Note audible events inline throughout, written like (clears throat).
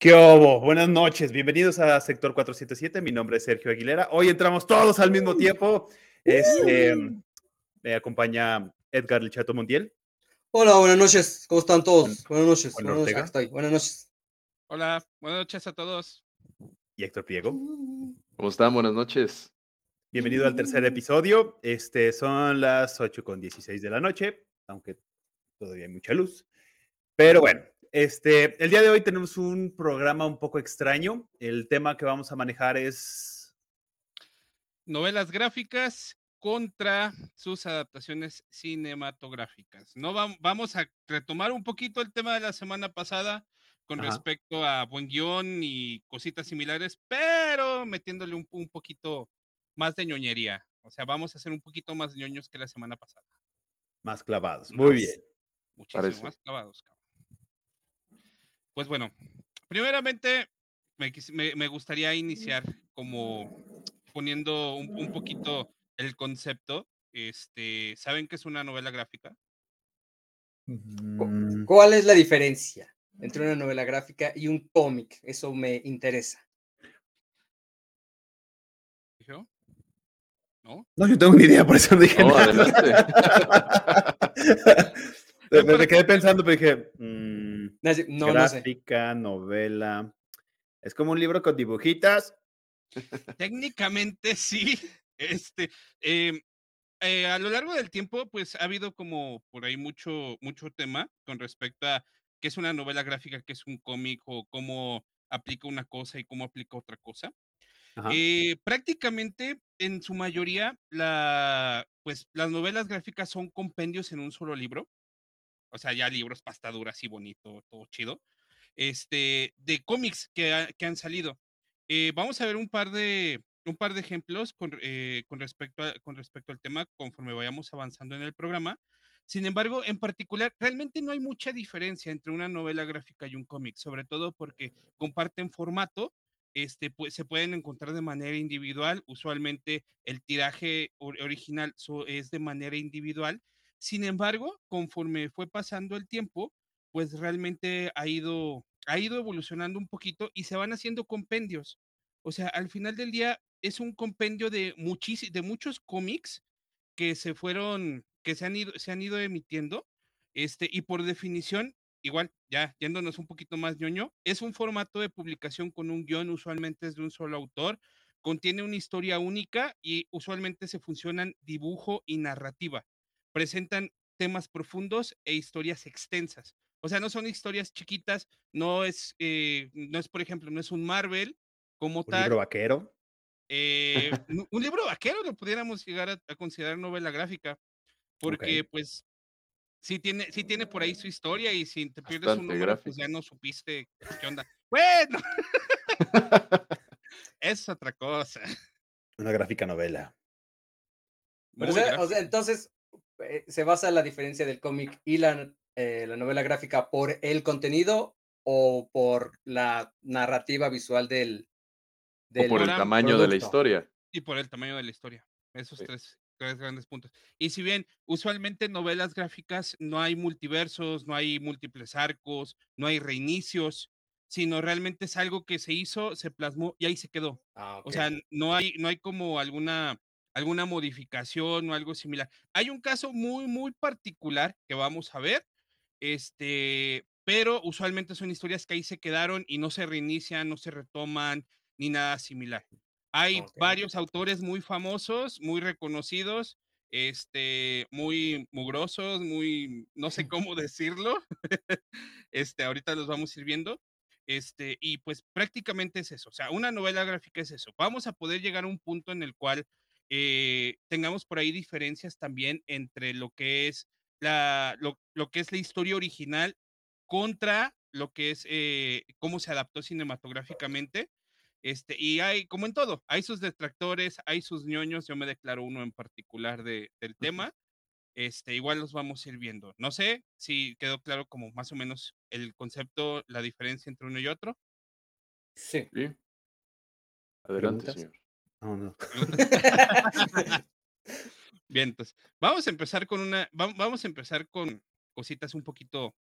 ¿Qué hubo? Buenas noches, bienvenidos a Sector 407. Mi nombre es Sergio Aguilera. Hoy entramos todos al mismo tiempo. Este, me acompaña Edgar Lichato Montiel. Hola, buenas noches. ¿Cómo están todos? Buenas noches. Buenas noches. Acá estoy. Buenas noches. Hola, buenas noches a todos. Y Héctor Priego. ¿Cómo están? Buenas noches. Bienvenido al tercer episodio. Este, son las 8 con 16 de la noche, aunque todavía hay mucha luz. Pero bueno, este, el día de hoy tenemos un programa un poco extraño. El tema que vamos a manejar es Novelas gráficas contra sus adaptaciones cinematográficas. No vam- vamos a retomar un poquito el tema de la semana pasada con Ajá. respecto a buen guion y cositas similares, pero metiéndole un, un poquito más de ñoñería. O sea, vamos a ser un poquito más ñoños que la semana pasada. más clavados. Muy Más. bien. Muchísimo Parece. más clavados, cabrón. Pues bueno, primeramente me, me- me gustaría iniciar como poniendo un, un poquito el concepto. Este, ¿saben qué es una novela gráfica? Mm, ¿Cuál es la diferencia entre una novela gráfica y un cómic? Eso me interesa. ¿Dijo? ¿No? No, yo tengo ni idea, por eso no dije No, nada. me, (laughs) (laughs) (laughs) (laughs) me- me quedé pensando, pero dije, mm, Nadie- No, no sé. gráfica, novela. Es como un libro con dibujitas. Técnicamente sí. Este, em, eh, a lo largo del tiempo, pues ha habido como por ahí mucho, mucho tema con respecto a qué es una novela gráfica, qué es un cómic o cómo aplica una cosa y cómo aplica otra cosa. Eh, prácticamente en su mayoría, la, pues, las novelas gráficas son compendios en un solo libro. O sea, ya libros pastaduras y bonito, todo chido. Este, de cómics que, que han salido. Eh, vamos a ver un par de, un par de ejemplos con, eh, con, respecto a- con respecto al tema conforme vayamos avanzando en el programa. Sin embargo, en particular, realmente no hay mucha diferencia entre una novela gráfica y un cómic, sobre todo porque comparten formato, este, pues, se pueden encontrar de manera individual. Usualmente el tiraje or- original es de manera individual. Sin embargo, conforme fue pasando el tiempo, pues realmente ha ido, ha ido evolucionando un poquito y se van haciendo compendios. O sea, al final del día es un compendio de, muchis- de muchos cómics que se fueron, que se han ido, se han ido emitiendo. Este, y por definición, igual, ya yéndonos un poquito más ñoño, es un formato de publicación con un guion, usualmente es de un solo autor, contiene una historia única y usualmente se funcionan dibujo y narrativa. Presentan temas profundos e historias extensas. O sea, no son historias chiquitas, no es, eh, no es, por ejemplo, no es un Marvel como Un tal. libro vaquero. eh, un un libro vaquero lo pudiéramos llegar a, a considerar novela gráfica, porque Ok. pues sí tiene, sí tiene por ahí su historia y si te pierdes un Bastante número, pues ya no supiste qué onda. Bueno, (laughs) (laughs) es otra cosa. Una gráfica novela. Pero, o Muy sea, o sea, entonces, eh, ¿se basa la diferencia del cómic y la, eh, la novela gráfica por el contenido o por la narrativa visual del, O por el tamaño de la historia. Y por el tamaño de la historia. Esos Sí. tres, tres grandes puntos. Y si bien usualmente en novelas gráficas no hay multiversos, no hay múltiples arcos, no hay reinicios, sino realmente es algo que se hizo, se plasmó y ahí se quedó. Ah, O sea, no hay, no hay como alguna, alguna modificación o algo similar. Hay un caso muy, muy particular que vamos a ver, este, pero usualmente son historias que ahí se quedaron y no se reinician, no se retoman, ni nada similar. Hay Ok. varios autores muy famosos, muy reconocidos, este, muy mugrosos, muy, no sé (laughs) cómo decirlo. (laughs) Este, ahorita los vamos a ir viendo. Este, y pues prácticamente es eso. O sea, una novela gráfica es eso. Vamos a poder llegar a un punto en el cual eh, tengamos por ahí diferencias también entre lo que es la, lo, lo que es la historia original contra lo que es eh, cómo se adaptó cinematográficamente. Este, y hay, como en todo, hay sus detractores, hay sus ñoños, yo me declaro uno en particular de, del tema. Este, igual los vamos a ir viendo. No sé si quedó claro como más o menos el concepto, la diferencia entre uno y otro. Sí. ¿Sí? Adelante, ¿Preguntas? señor. No. (laughs) Bien, entonces, vamos a empezar con una, va- vamos a empezar con cositas un poquito,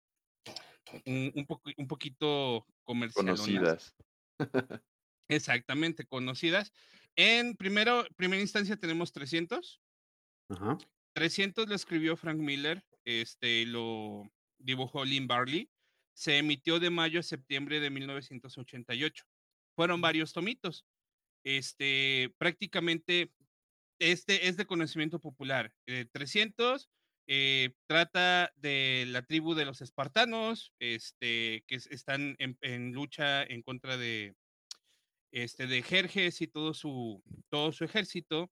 un, un poquito comercialonas. Conocidas. (laughs) Exactamente, conocidas. En primero, primera instancia tenemos 300. Ajá. 300 lo escribió Frank Miller, este lo dibujó Lynn Barley. Se emitió de mayo a septiembre de 1988. Fueron varios tomitos. Este, prácticamente, este es de conocimiento popular. Eh, 300 eh, trata de la tribu de los espartanos, este, que es- están en, en lucha en contra de, este, de Jerjes y todo su, todo su ejército.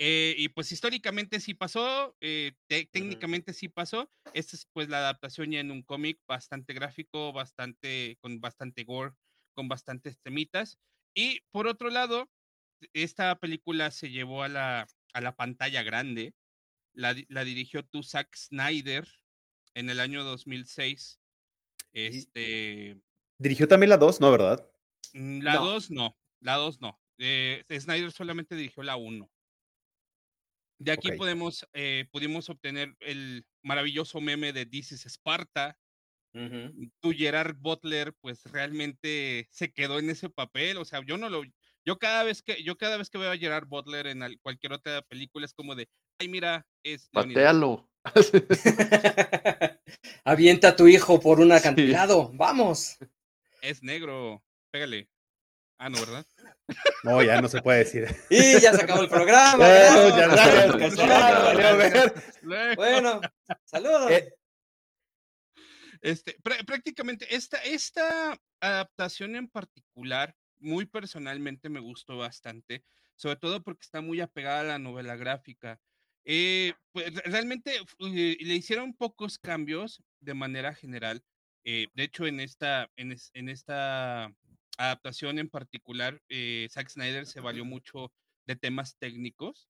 Eh, y pues históricamente sí pasó, eh, te- técnicamente sí pasó. Esta es pues la adaptación ya en un cómic bastante gráfico, bastante, con bastante gore, con bastantes temitas. Y por otro lado, esta película se llevó a la, a la pantalla grande. La, la dirigió tu Zack Snyder en el año 2006. Este, Dirigió también la 2, ¿no? ¿Verdad? mm, la No. 2 no, la 2 no. Eh, Snyder solamente dirigió la 1. De aquí podemos, eh, pudimos obtener el maravilloso meme de This is Sparta. Ujú. Tu Gerard Butler, pues realmente se quedó en ese papel. O sea, yo no lo, yo cada vez que, yo cada vez que veo a Gerard Butler en al- cualquier otra película es como de, ay mira, es Leonidas". Patealo. (laughs) (laughs) Avienta a tu hijo por un Sí. acantilado. Vamos. es negro, pégale. Ah, no, ¿verdad? No, ya no se puede decir. (laughs) Y ya se acabó el programa. Bueno, ya Bueno, saludos. Eh, Este, prá- prácticamente esta, esta adaptación en particular, muy personalmente me gustó bastante, sobre todo porque está muy apegada a la novela gráfica. Eh, pues, re- realmente eh, le hicieron pocos cambios de manera general. eh, de hecho, en esta, en, en esta adaptación en particular, eh, Zack Snyder se valió mucho de temas técnicos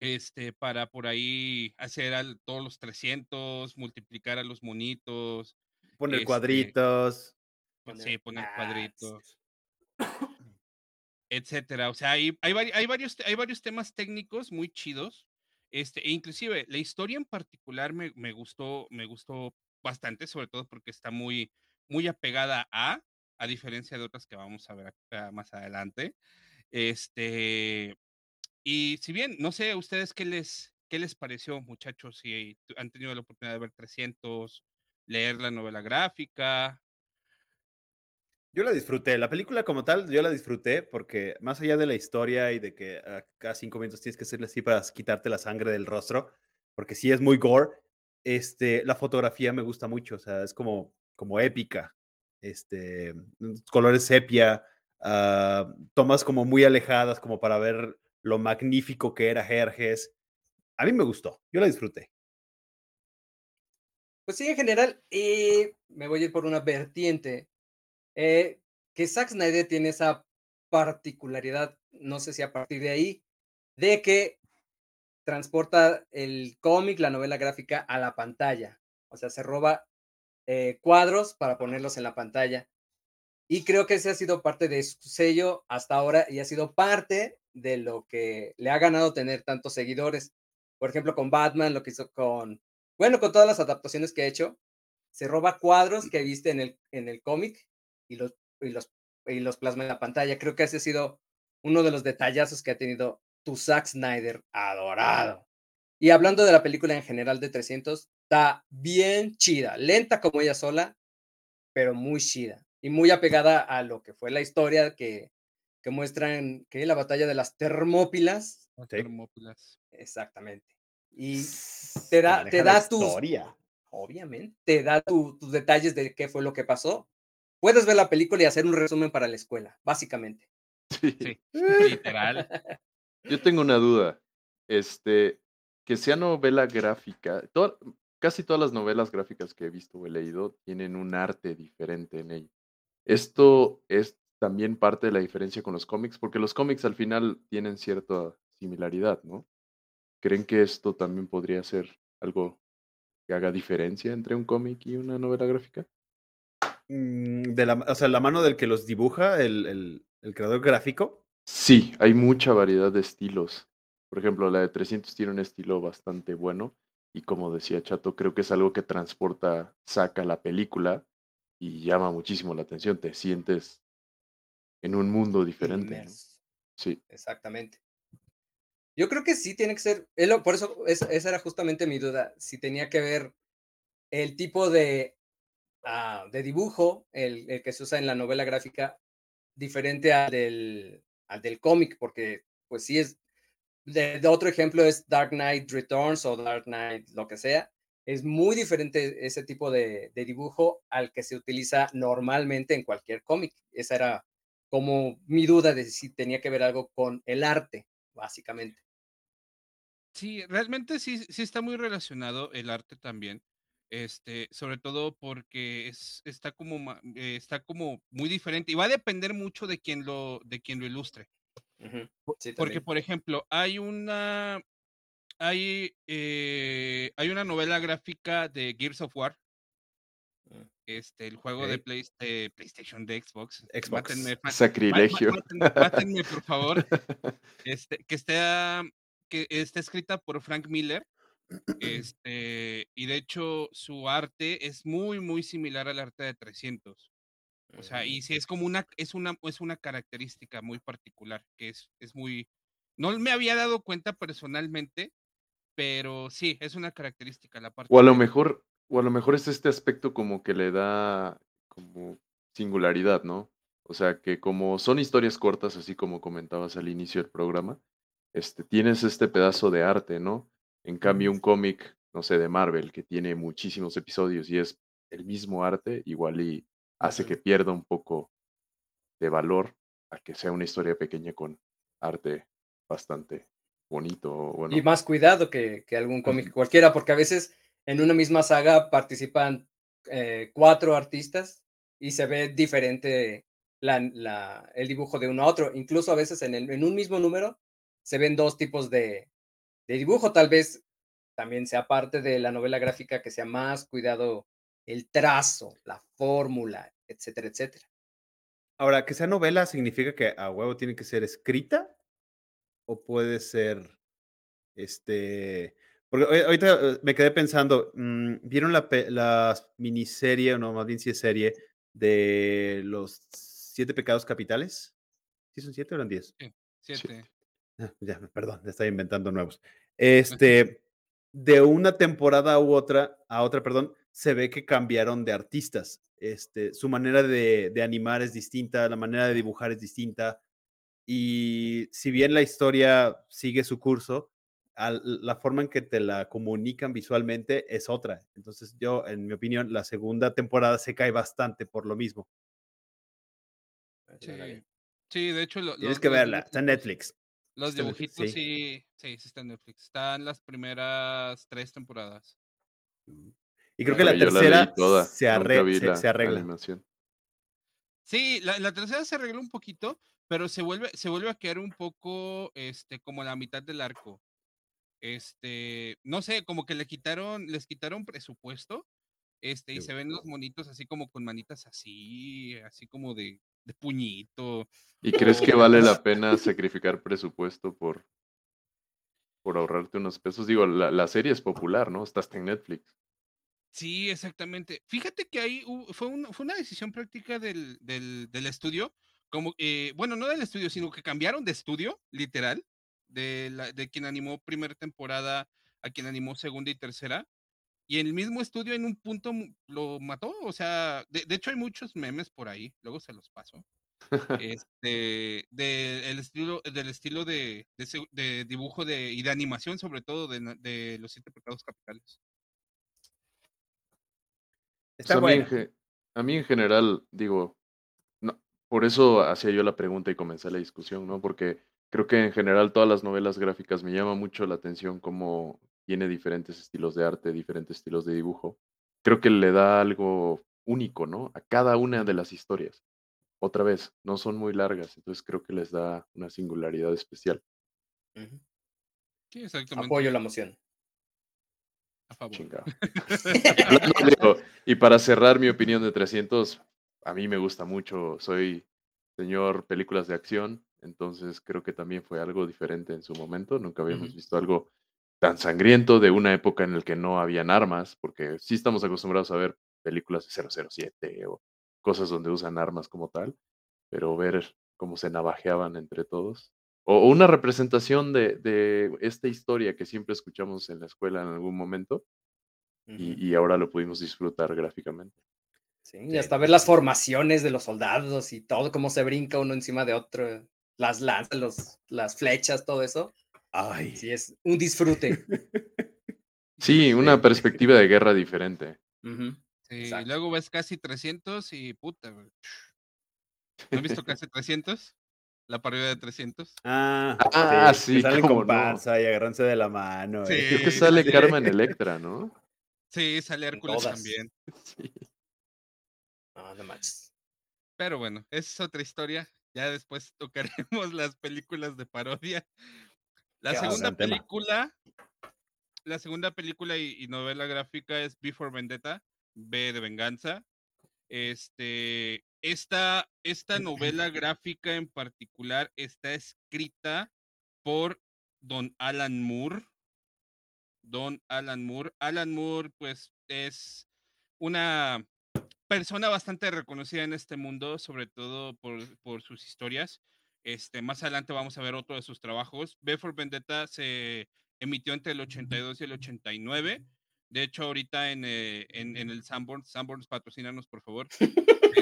este, para por ahí hacer al, todos los 300, multiplicar a los monitos, Poner Este, cuadritos. pues, sí, poner Ah, cuadritos, etcétera. O sea, hay, hay, hay varios, hay varios temas técnicos muy chidos. Este, e inclusive la historia en particular me, me gustó, me gustó bastante, sobre todo porque está muy, muy apegada a, a diferencia de otras que vamos a ver acá más adelante. Este, y si bien, no sé ustedes qué les, qué les pareció, muchachos, si han tenido la oportunidad de ver 300, leer la novela gráfica. Yo la disfruté. La película como tal, yo la disfruté porque más allá de la historia y de que a cada cinco minutos tienes que hacerle así para quitarte la sangre del rostro, porque sí es muy gore, este, la fotografía me gusta mucho, o sea, es como, como épica. Este, mm, colores sepia, ah, tomas como muy alejadas como para ver lo magnífico que era Jerjes. A mí me gustó, yo la disfruté. Pues sí, en general, eh, me voy a ir por una vertiente. eh, que Zack Snyder tiene esa particularidad, no sé si a partir de ahí, de que transporta el cómic, la novela gráfica a la pantalla. O sea, se roba eh, cuadros para ponerlos en la pantalla. Y creo que ese ha sido parte de su sello hasta ahora y ha sido parte de lo que le ha ganado tener tantos seguidores. Por ejemplo, con Batman, lo que hizo con, bueno, con todas las adaptaciones que ha hecho, se roba cuadros que viste en el, en el cómic y los, y, los, y los plasma en la pantalla. Creo que ese ha sido uno de los detallazos que ha tenido tu Zack Snyder adorado. Y hablando de la película en general de 300, está bien chida, lenta como ella sola, pero muy chida y muy apegada a lo que fue la historia que, que muestran que la batalla de las Termópilas. Termópilas. exactamente. Y te da, te la da tus, historia. obviamente, te da tu- tus detalles de qué fue lo que pasó. Puedes ver la película y hacer un resumen para la escuela, básicamente. Sí. Sí, (laughs) literal. Yo tengo una duda. Este, que sea novela gráfica, toda- casi todas las novelas gráficas que he visto o he leído tienen un arte diferente en ello. Esto es también parte de la diferencia con los cómics, porque los cómics al final tienen cierta similaridad, ¿no? ¿Creen que esto también podría ser algo que haga diferencia entre un cómic y una novela gráfica? Mm, De la, o sea, la mano del que los dibuja, el, el- el creador gráfico. Sí, hay mucha variedad de estilos. Por ejemplo, la de 300 tiene un estilo bastante bueno y como decía Chato, creo que es algo que transporta, saca la película y llama muchísimo la atención, te sientes en un mundo diferente. Sí, Exactamente. Yo creo que sí tiene que ser, por eso es- esa era justamente mi duda, si tenía que ver el tipo de, ah, de dibujo, el, el que se usa en la novela gráfica, diferente al del, al del cómic, porque pues sí es, de, de otro ejemplo es Dark Knight Returns o Dark Knight, lo que sea, es muy diferente ese tipo de, de dibujo al que se utiliza normalmente en cualquier cómic. Esa era como mi duda de si tenía que ver algo con el arte, básicamente. Sí, realmente sí, sí está muy relacionado el arte también. Este, sobre todo porque es, está como eh, está como muy diferente y va a depender mucho de quien lo, de quien lo ilustre. Sí, Porque, por ejemplo, hay una hay, eh, hay una novela gráfica de Gears of War. Este, el juego de. Play- de PlayStation, de Xbox. Xbox. Mátenme, sacrilegio. mátenme- mátenme, por favor. (laughs) Este, que está, que está escrita por Frank Miller. (clears throat) Este, y de hecho, su arte es muy, muy similar al arte de 300. O sea, y sí es como una, es una, es una característica muy particular, que es, es muy, no me había dado cuenta personalmente, pero sí, es una característica la parte O a lo mejor, o a lo mejor es este aspecto como que le da como singularidad, ¿no? O sea, que como son historias cortas, así como comentabas al inicio del programa, este, tienes este pedazo de arte, ¿no? En cambio, un cómic, no sé, de Marvel, que tiene muchísimos episodios y es el mismo arte, igual y hace que pierda un poco de valor a que sea una historia pequeña con arte bastante bonito. Bueno, Y más cuidado que, que algún cómic cualquiera, porque a veces en una misma saga participan eh, cuatro artistas y se ve diferente el dibujo de uno a otro. Incluso a veces en un mismo número se ven dos tipos de, de dibujo. Tal vez también sea parte de la novela gráfica que sea más cuidado el trazo, la fórmula, etcétera, etcétera. Ahora, que sea novela significa que a huevo tiene que ser escrita o puede ser, este, porque ahori- ahorita eh, me quedé pensando, mm, ¿vieron la, la miniserie, o no, más bien si es serie, de los siete pecados capitales? ¿Sí son siete o eran diez? siete. Ah, Ya, (laughs) perdón, ya estaba inventando nuevos. (laughs) Este, de una temporada u otra a otra, perdón, se ve que cambiaron de artistas. Este, su manera de, de animar es distinta, la manera de dibujar es distinta. Y si bien la historia sigue su curso, al- la forma en que te la comunican visualmente es otra. Entonces, yo, en mi opinión, la segunda temporada se cae bastante por lo mismo. Sí. Sí, de hecho, lo- Tienes los- que los verla, está en Netflix. Los Está en Netflix, dibujitos sí. sí, sí, está en Netflix. Están las primeras tres temporadas. Y creo que la tercera se, nunca arre- vi se- la se arregla. Sí, la, la tercera se arregló un poquito, pero se vuelve, se vuelve a quedar un poco, este, como la mitad del arco. Este, no sé, como que le quitaron, les quitaron presupuesto, este, y se ven los monitos así como con manitas así, así como de, de puñito. ¿Y crees que (laughs) vale la pena sacrificar presupuesto por, por ahorrarte unos pesos? Digo, la, la serie es popular, ¿no? Está hasta en Netflix. Sí, exactamente. Fíjate que ahí hu- fue, un- fue una decisión práctica del, del, del estudio, como, eh, bueno, no del estudio, sino que cambiaron de estudio, literal, de, la, de quien animó primera temporada a quien animó segunda y tercera. Y el mismo estudio en un punto lo mató, o sea, de, de hecho hay muchos memes por ahí, luego se los paso, (laughs) este, de, el estilo, del estilo de, de, dibujo de, y de animación, sobre todo de, los siete pecados capitales. Está Pues a, mí en, a mí en general, digo, no, por eso hacía yo la pregunta y comencé la discusión, ¿no? Porque creo que en general todas las novelas gráficas me llama mucho la atención cómo tiene diferentes estilos de arte, diferentes estilos de dibujo. Creo que le da algo único, ¿no? A cada una de las historias. Otra vez, no son muy largas, entonces creo que les da una singularidad especial. Sí, exactamente. Apoyo la moción. A favor. Chingado. (laughs) Hablando, digo, y para cerrar mi opinión de 300, a mí me gusta mucho, soy señor películas de acción, entonces creo que también fue algo diferente en su momento, nunca habíamos visto algo tan sangriento de una época en la que no habían armas, porque sí estamos acostumbrados a ver películas de 007 o cosas donde usan armas como tal, pero ver cómo se navajeaban entre todos. O, o una representación de, de esta historia que siempre escuchamos en la escuela en algún momento y, y ahora lo pudimos disfrutar gráficamente. Sí, y hasta ver las formaciones de los soldados y todo, cómo se brinca uno encima de otro, las lanzas, los, las flechas, todo eso. Ay. Sí, es un disfrute. (laughs) Sí, una perspectiva de guerra diferente. Sí, y luego ves casi 300 y puta, güey. ¿No has visto casi 300? La parodia de 300. Ah, Ah, que sí, salen con no. panza y agarrándose de la mano. Sí. eh. Creo que sale Sí. Carmen Electra, ¿no? Sí, sale Hércules todas. también. Sí. No, no manches. Pero bueno, esa es otra historia. Ya después tocaremos (laughs) las películas de parodia. La Qué segunda tema. película, la segunda película y, y novela gráfica es Before Vendetta, B de Venganza. Este, esta, esta novela gráfica en particular está escrita por Don Alan Moore. Don Alan Moore. Alan Moore, pues, es una persona bastante reconocida en este mundo, sobre todo por, por sus historias. Este, más adelante vamos a ver otro de sus trabajos. B for Vendetta se emitió entre el 82 y el 89. De hecho, ahorita en, eh, en, en el Sanborns, Sanborns, patrocínanos, por favor. Este,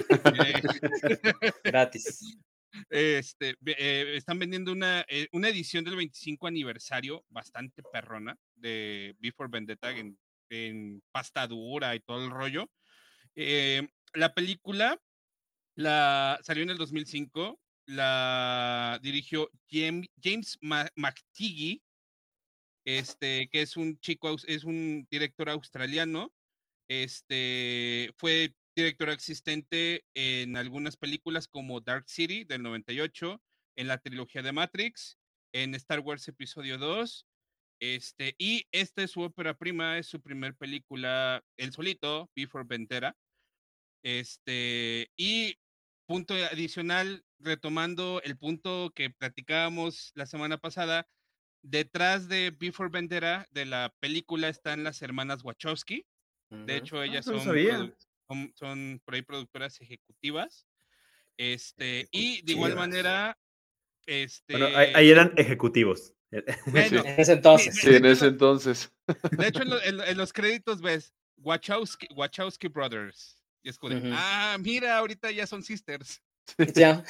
(laughs) Gratis. (laughs) este, eh, están vendiendo una, eh, una edición del 25 aniversario bastante perrona de Before Vendetta en, en pasta dura y todo el rollo. Eh, la película la, salió en el 2005, la dirigió James Ma- McTeague, este, que es un chico, es un director australiano. Este fue director asistente en algunas películas como Dark City del 98, en la trilogía de Matrix, en Star Wars Episodio 2. Este, y esta es su ópera prima, es su primer película, El solito, Before Vendetta. Este, y punto adicional, retomando el punto que platicábamos la semana pasada, detrás de Before Vendetta de la película están las hermanas Wachowski. De hecho, ellas no lo son, son, son por ahí productoras ejecutivas. Este, y de igual manera, este, Bueno, ahí, ahí eran ejecutivos. (laughs) bueno, En ese entonces. Sí, en ese entonces. de hecho, en, lo- (laughs) en lo- en los créditos ves Wachowski, Wachowski Brothers. Y es como de, Ujú. ah, mira, ahorita ya son sisters. (laughs) Ya.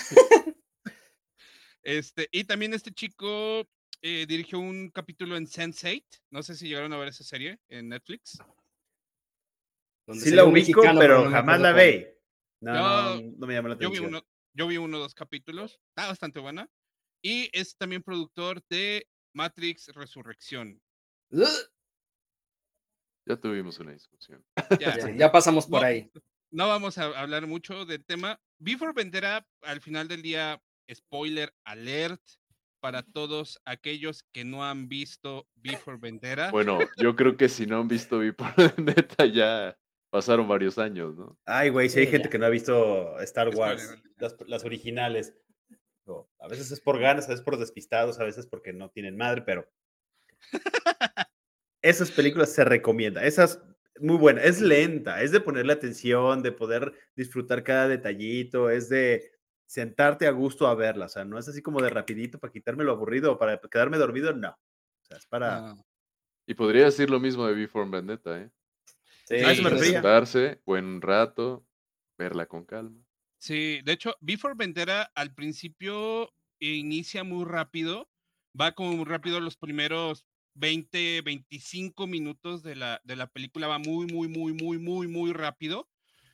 Este, y también este chico eh, dirigió un capítulo en Sense8. No sé si llegaron a ver esa serie en Netflix. Sí la ubico, mexicano, pero no me jamás la cuál. ve. No, Yo- no, no me llama la Yo vi atención. uno, yo vi uno o dos capítulos. Está bastante buena. Y es también productor de Matrix Resurrección. Ya tuvimos una discusión. Ya, Ya, ya pasamos por No, ahí. No vamos a hablar mucho del tema. Before Vendetta, al final del día, spoiler alert para todos aquellos que no han visto Before Vendetta. Bueno, yo creo que si no han visto Before Vendetta ya pasaron varios años, ¿no? Ay, güey, si hay Sí, gente ya. que no ha visto Star Wars, las, las originales. O a veces es por ganas, a veces por despistados, a veces porque no tienen madre, pero (laughs) esas películas se recomiendan. Esas, muy buena. Es lenta, es de ponerle atención, de poder disfrutar cada detallito, es de sentarte a gusto a verla. O sea, no es así como de rapidito para quitarme lo aburrido o para quedarme dormido, no. O sea, es para... Ah, Y podría decir lo mismo de Before Vendetta, ¿eh? Sí, eso me. Sentarse, buen rato, verla con calma. Sí, de hecho, Before Vendetta al principio inicia muy rápido, va como muy rápido los primeros 20, 25 minutos de la, de la película, va muy, muy, muy, muy, muy, muy rápido.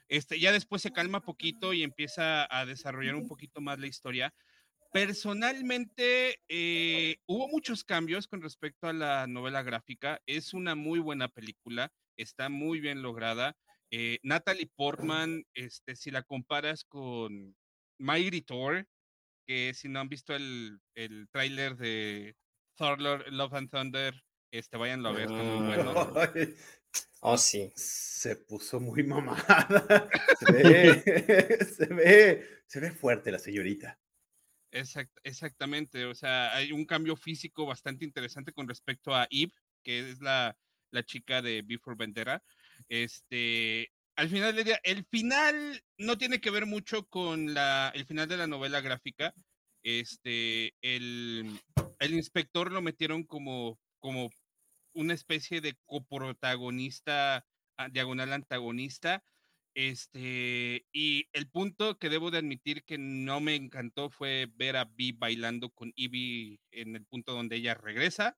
Este, ya después se calma poquito y empieza a desarrollar un poquito más la historia. Personalmente, eh, hubo muchos cambios con respecto a la novela gráfica. Es una muy buena película, está muy bien lograda. Eh, Natalie Portman, este, si la comparas con Mighty Thor, que si no han visto el, el tráiler de Thor Lord- Love and Thunder, este, váyanlo a ver, está muy bueno. (laughs) Ay, Oh, sí. Se puso muy mamada. (laughs) Se ve, (laughs) se ve, se ve fuerte la señorita. Exact- exactamente, o sea, hay un cambio físico bastante interesante con respecto a Eve, que es la, la chica de Before Vendetta. Este, al final del día, el final no tiene que ver mucho con la, el final de la novela gráfica. Este, el, el inspector lo metieron como, como una especie de coprotagonista, ah, diagonal antagonista. Este, y el punto que debo de admitir que no me encantó fue ver a Vi bailando con Ivy en el punto donde ella regresa.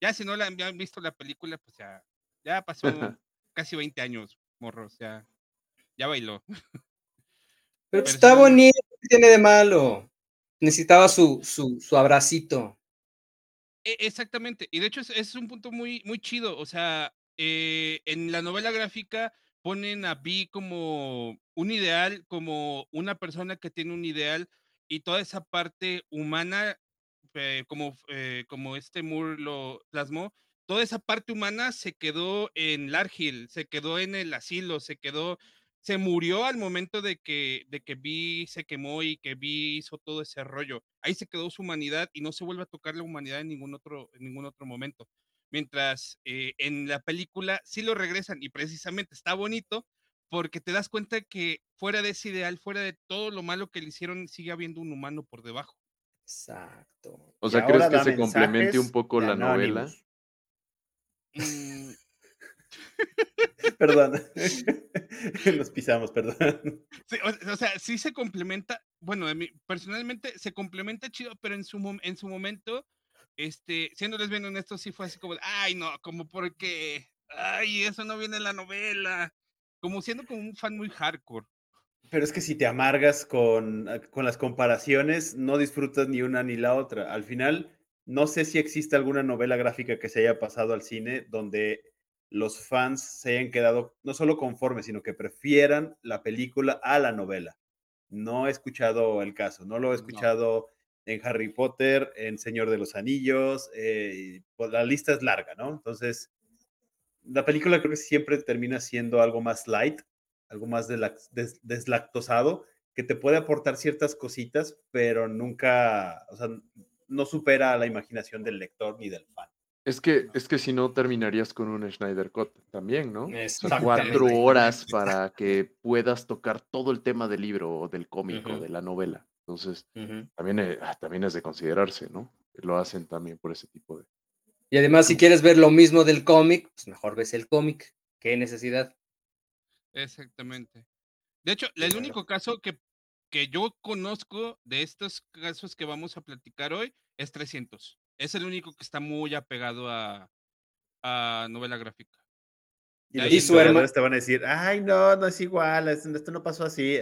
Ya si no la han visto la película, pues ya, ya pasó (laughs) casi 20 años, morro, o sea, ya bailó. Pero, está bonito, ¿qué tiene de malo? Necesitaba su, su, su abracito. E, exactamente, y de hecho es, un punto muy, muy chido, o sea, eh, en la novela gráfica ponen a Vi como un ideal, como una persona que tiene un ideal y toda esa parte humana, eh, como, eh, como este Moore lo plasmó, toda esa parte humana se quedó en Largil, se quedó en el asilo, se quedó, se murió al momento de que, de que Vi se quemó y que Vi hizo todo ese rollo. Ahí se quedó su humanidad y no se vuelve a tocar la humanidad en ningún otro, en ningún otro momento mientras eh, en la película sí lo regresan y precisamente está bonito porque te das cuenta que fuera de ese ideal, fuera de todo lo malo que le hicieron, sigue habiendo un humano por debajo. Exacto. O sea, ¿crees que se complemente un poco la novela? Perdón. (laughs) Nos pisamos, perdón. o, sea, sí se complementa. Bueno, personalmente se complementa chido, pero en su, en su momento este, siéndoles bien honestos, sí fue así como, ay, no, como porque, ay, eso no viene en la novela, como siendo como un fan muy hardcore. Pero es que si te amargas con, ah, con las comparaciones, no disfrutas ni una ni la otra. Al final, no sé si existe alguna novela gráfica que se haya pasado al cine donde los fans se hayan quedado no solo conformes, sino que prefieran la película a la novela. No he escuchado el caso, no lo he escuchado en Harry Potter, en Señor de los Anillos, eh, pues la lista es larga, ¿no? Entonces, la película creo que siempre termina siendo algo más light, algo más deslactosado, que te puede aportar ciertas cositas, pero nunca, o sea, no supera la imaginación del lector ni del fan. Es que, es que si no terminarías con un Schneider Cut también, ¿no? cuatro horas para que puedas tocar todo el tema del libro o del cómic o de la novela. Entonces, también, eh, ah, también es de considerarse, ¿no? Lo hacen también por ese tipo de... Y además, si quieres ver lo mismo del cómic, pues mejor ves el cómic. ¿Qué necesidad? Exactamente. De hecho, el único caso que, que yo conozco de estos casos que vamos a platicar hoy es 300. Es el único que está muy apegado a, a novela gráfica. Y, su hermano te van a decir, ay, no, no es igual, esto no pasó así.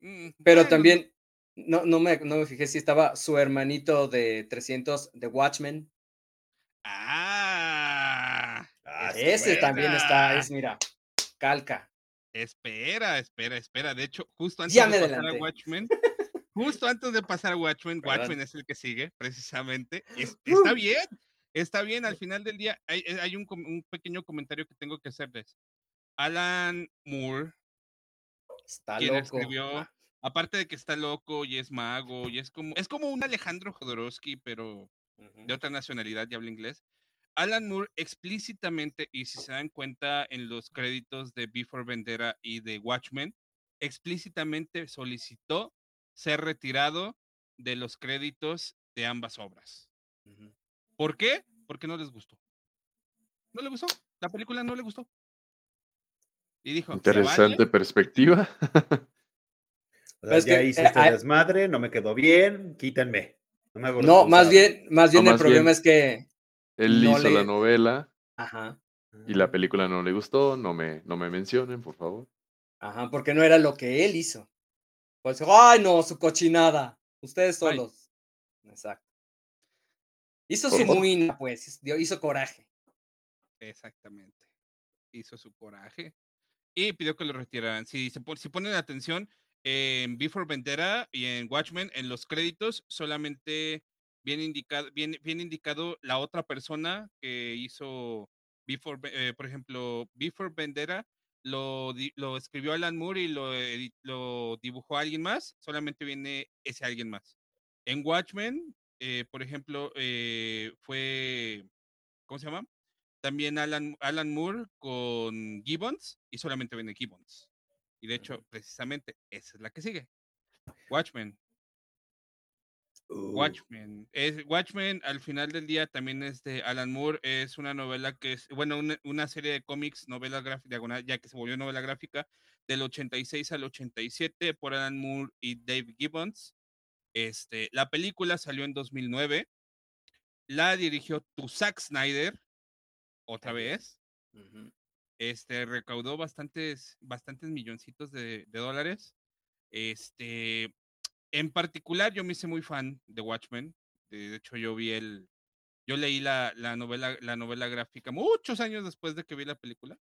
Mm, Pero también no, no, me, no me fijé si estaba su hermanito de 300 de Watchmen. Ah, ah ese también está, es mira, calca. Espera, espera, espera. De hecho, justo antes de pasar a Watchmen, justo antes de pasar a Watchmen, Watchmen es el que sigue, precisamente. está bien, está bien. Al final del día, hay, eh, hay un, un, pequeño comentario que tengo que hacerles. Alan Moore, está quien loco. escribió aparte de que está loco y es mago y es como, es como un Alejandro Jodorowsky, pero de otra nacionalidad y habla inglés. Alan Moore explícitamente, y si se dan cuenta en los créditos de Before Vendera y de Watchmen, explícitamente solicitó ser retirado de los créditos de ambas obras. ¿Por qué? Porque no les gustó. No le gustó. La película no le gustó. Y dijo. Interesante perspectiva. (laughs) ya hice este desmadre, no me quedó bien, quítenme. No, más bien, más bien el problema es que. Él hizo la novela. Ajá. Y la película no le gustó, no me, no me mencionen, por favor. Ajá, porque no era lo que él hizo. Pues, ay, no, su cochinada. Ustedes solos. Exacto. Hizo su muina, pues, hizo coraje. Exactamente. Hizo su coraje. Y pidió que lo retiraran. Si, se, si ponen atención, en Before Vendetta y en Watchmen, en los créditos, solamente viene indicado, viene, indicado la otra persona que hizo Before, eh, por ejemplo, Before Vendetta lo, lo escribió Alan Moore y lo, lo dibujó alguien más, solamente viene ese alguien más. En Watchmen, eh, por ejemplo, eh, fue, ¿cómo se llama? también Alan, Alan Moore con Gibbons y solamente viene Gibbons. Y de hecho, precisamente, esa es la que sigue. Watchmen. Uh, Watchmen. Es, Watchmen, al final del día, también es de Alan Moore. Es una novela que es, bueno, una, una serie de cómics, novela gráfica, diagonal, ya que se volvió novela gráfica, del 86 al 87 por Alan Moore y Dave Gibbons. Este, la película salió en 2009. La dirigió tu Zack Snyder, otra vez. Este, recaudó bastantes, bastantes milloncitos de, de dólares. Este, en particular, yo me hice muy fan de Watchmen. De hecho, yo vi el, yo leí la, la novela, la novela gráfica muchos años después de que vi la película.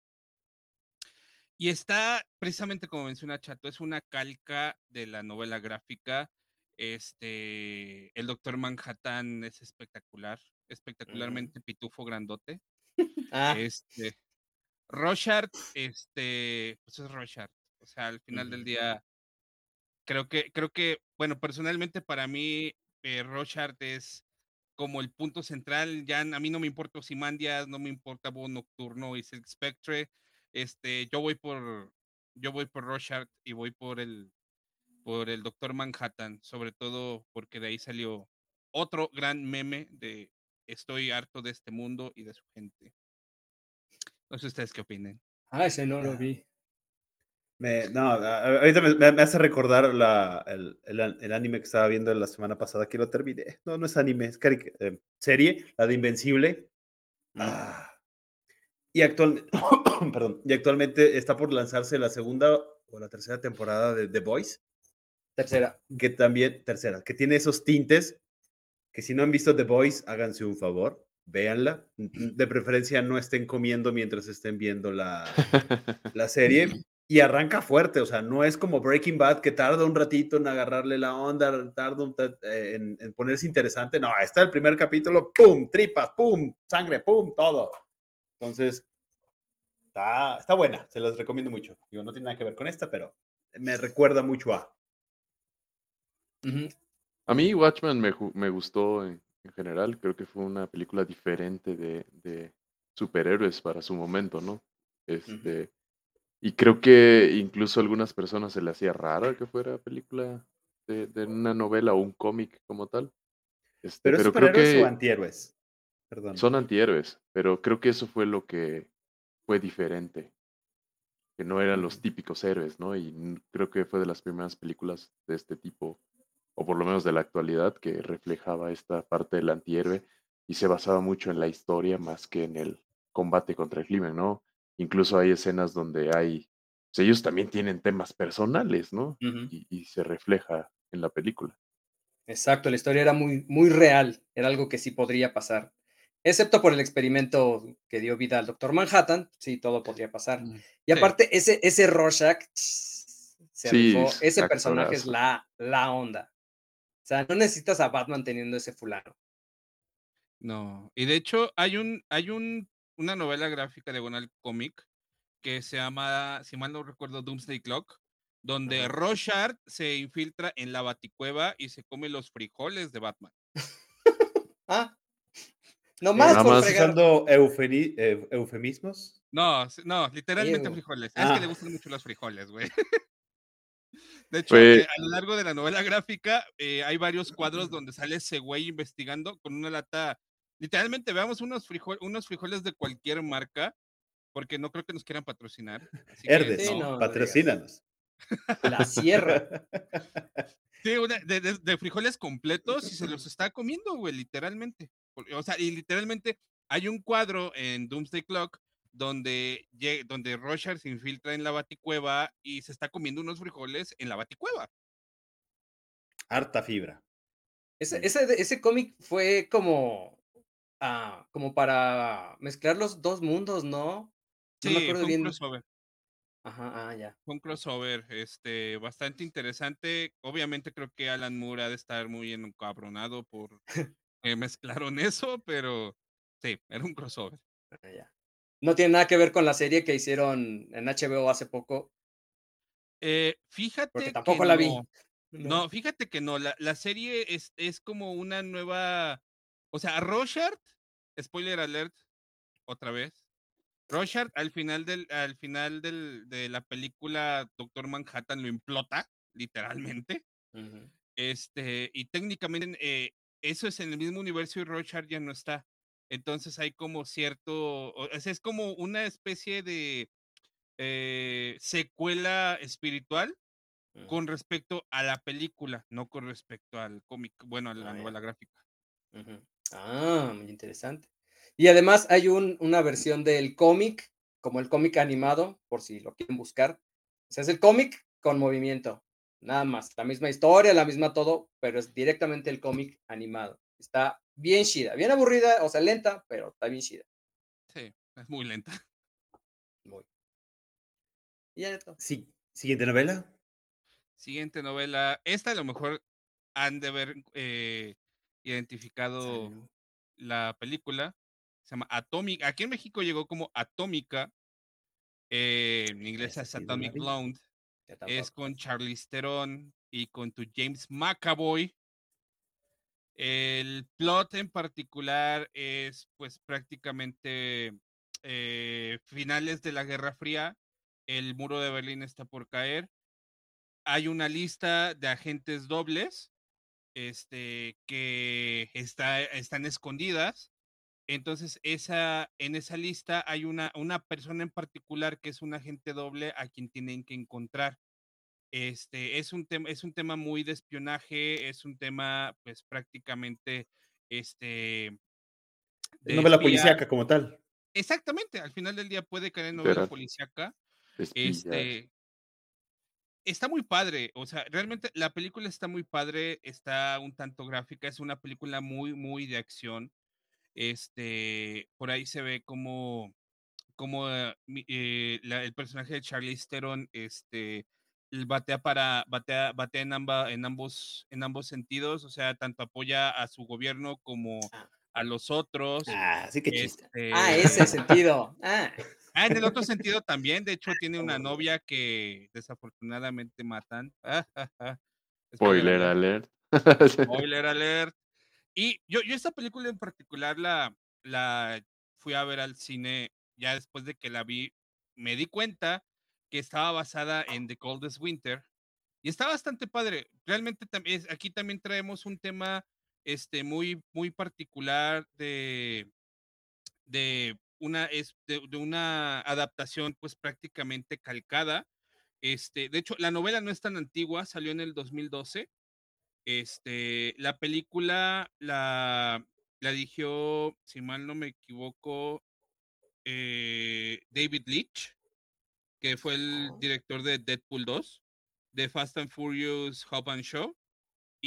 Y está precisamente como menciona Chato, es una calca de la novela gráfica. Este, el Doctor Manhattan es espectacular, espectacularmente pitufo grandote. Ah, Este, Rorschach, este, pues es Rorschach. O sea, al final del día, creo que, creo que, bueno, personalmente para mí, eh, es como el punto central. Ya a mí no me importa Ozymandias, no me importa Búho Nocturno y Silk Spectre. Este, yo voy por, yo voy por Rorschach y voy por el, por el Doctor Manhattan, sobre todo porque de ahí salió otro gran meme de estoy harto de este mundo y de su gente. No sé ustedes qué opinen. ah, ese no lo Ah. vi. Me- no, ahorita me, me- hace recordar la- el, el el anime que estaba viendo la semana pasada que lo terminé. No, no es anime, es eh, serie, la de Invencible. Ah. Y, actual, (coughs) perdón, y actualmente está por lanzarse la segunda o la tercera temporada de The Voice, Tercera. que también, tercera, que tiene esos tintes que si no han visto The Voice, háganse un favor, véanla. (clears throat) De preferencia no estén comiendo mientras estén viendo la, (laughs) la serie y arranca fuerte, o sea, no es como Breaking Bad que tarda un ratito en agarrarle la onda, tarda un eh, en, en ponerse interesante. No, está el primer capítulo, ¡pum! Tripas, ¡pum! Sangre, ¡pum! Todo. Entonces, está, está buena, se las recomiendo mucho. Digo, no tiene nada que ver con esta, pero me recuerda mucho a. A mí Watchmen me, me gustó en, en general, creo que fue una película diferente de, de superhéroes para su momento, ¿no? Este, y creo que incluso a algunas personas se le hacía rara que fuera película de, de una novela o un cómic como tal. Este, ¿Pero, pero creo que o antihéroes? Perdón. son antihéroes, pero creo que eso fue lo que fue diferente, que no eran los típicos héroes, ¿no? Y creo que fue de las primeras películas de este tipo, o por lo menos de la actualidad, que reflejaba esta parte del antihéroe y se basaba mucho en la historia más que en el combate contra el crimen, ¿no? Incluso hay escenas donde hay, pues ellos también tienen temas personales, ¿no? Y, y se refleja en la película. Exacto, la historia era muy, muy real, era algo que sí podría pasar. Excepto por el experimento que dio vida al Doctor Manhattan, sí, todo podría pasar. Y Sí. aparte, ese, ese Rorschach se Sí, rifó, ese personaje es la, la onda. O sea, no necesitas a Batman teniendo ese fulano. No. Y de hecho, hay un, hay un, una novela gráfica diagonal cómic que se llama, si mal no recuerdo, Doomsday Clock, donde. Rorschach se infiltra en la baticueva y se come los frijoles de Batman. Ah, (laughs) nomás por más fregar. usando eh, eufemismos? No, no, literalmente Ew. frijoles. Es que le Ah. gustan mucho los frijoles, güey. (laughs) De hecho, eh, a lo largo de la novela gráfica eh, hay varios cuadros donde sale ese güey investigando con una lata. Literalmente, veamos unos, frijol- unos frijoles de cualquier marca, porque no creo que nos quieran patrocinar. así que Herdes, Sí, no. no, no patrocínanos. La sierra. (laughs) Sí, una- de, de- de frijoles completos y se los (laughs) está comiendo, güey, literalmente. O sea, y literalmente hay un cuadro en Doomsday Clock donde, donde Rorschach se infiltra en la baticueva y se está comiendo unos frijoles en la baticueva. Harta fibra. Ese, ese, ese cómic fue como, ah, como para mezclar los dos mundos, ¿no? No Sí, me acuerdo fue un bien. crossover. Ajá, ah, ya. Fue un crossover, este, bastante interesante. Obviamente creo que Alan Moore ha de estar muy encabronado por (laughs) que mezclaron eso, pero sí, era un crossover. ah, ya. No tiene nada que ver con la serie que hicieron en HBO hace poco, Eh, fíjate porque que tampoco la vi. no. No, fíjate que no, la, la serie es, es como una nueva, o sea, Rorschach, spoiler alert, otra vez. Rorschach al final del, al final del, de la película Doctor Manhattan lo implota, literalmente. Este, y técnicamente eh, eso es en el mismo universo y Rorschach ya no está. Entonces hay como cierto, es como una especie de eh, secuela espiritual con respecto a la película, no con respecto al cómic, bueno, a la ah, novela gráfica. Ah, muy interesante. Y además hay un, una versión del cómic, como el cómic animado, por si lo quieren buscar. O sea, es el cómic con movimiento, nada más. La misma historia, la misma todo, pero es directamente el cómic animado. Está bien chida, bien aburrida, o sea, lenta, pero está bien chida. Sí, es muy lenta. (laughs) Muy. Y ya Sí. Siguiente novela. Siguiente novela. Esta a lo mejor han de haber eh, identificado la película. Se llama Atomic. Aquí en México llegó como Atómica. Eh, en inglés es Atomic Blonde. Es con Charlize Theron y con tu James McAvoy. El plot en particular es pues prácticamente eh, finales de la Guerra Fría. El muro de Berlín está por caer. Hay una lista de agentes dobles este, que está, están escondidas. Entonces, esa, en esa lista hay una, una persona en particular que es un agente doble a quien tienen que encontrar. Este, es un tema, es un tema muy de espionaje, es un tema, pues, prácticamente, este. De novela policíaca como tal. Exactamente, al final del día puede caer en novela policíaca. Este, está muy padre, o sea, realmente la película está muy padre, está un tanto gráfica, es una película muy, muy de acción. Este, por ahí se ve como, como eh, eh, el personaje de Charlie Theron, este, batea para, batea, batea en, en, ambos, en ambos sentidos, o sea, tanto apoya a su gobierno como ah. A los otros. Ah, sí que chiste. ah, este ese (laughs) sentido. Ah. Ah, en el otro sentido también, de hecho tiene una novia que desafortunadamente matan. (laughs) Spoiler alert. Spoiler alert. Y yo, yo esta película en particular la, la fui a ver al cine ya después de que la vi, me di cuenta que estaba basada en The Coldest Winter y está bastante padre. Realmente también aquí también traemos un tema este muy muy particular de de una, es de, una adaptación pues prácticamente calcada. Este, de hecho, la novela no es tan antigua, salió en el 2012. Este, la película la, la dirigió, si mal no me equivoco, eh, David Leitch, que fue el director de Deadpool 2, de Fast and Furious Hop and Show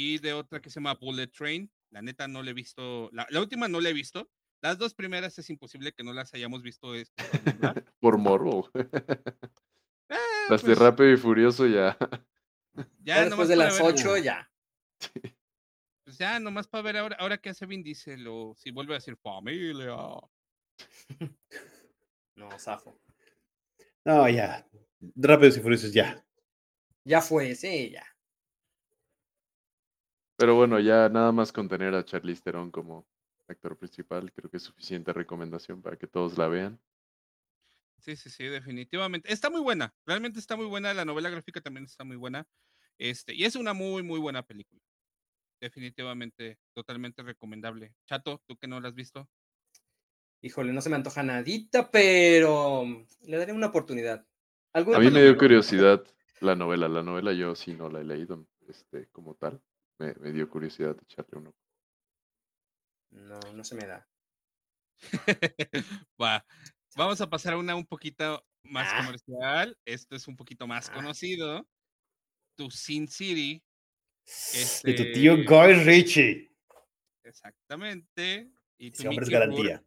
y de otra que se llama Bullet Train. La neta no le he visto, la, la última no la he visto, las dos primeras es imposible que no las hayamos visto esto, (laughs) por morbo. (laughs) Eh, las de pues Rápido y Furioso ya. (laughs) Ya, después de las ocho ya. Pues ya, nomás para ver ahora, ahora qué hace Vin Diesel o si vuelve a decir familia. no, zafo. No, ya. Rápidos y Furiosos ya. Ya fue, sí, ya. Pero bueno, ya nada más contener a Charlize Theron como actor principal, creo que es suficiente recomendación para que todos la vean. Sí, sí, sí, definitivamente. Está muy buena, realmente está muy buena. La novela gráfica también está muy buena. Este, y es una muy, muy buena película. Definitivamente, totalmente recomendable. Chato, ¿tú que no la has visto? Híjole, no se me antoja nadita, pero le daré una oportunidad. A mí me dio curiosidad la novela. La novela yo sí no la he leído este, como tal. Me, me dio curiosidad echarle uno. No, no se me da. (laughs) Va. Vamos a pasar a una un poquito más ah. comercial. Esto es un poquito más ah. conocido. Tu Sin City. de tu tío este Guy Ritchie. Exactamente. Y tu Mickey garantía.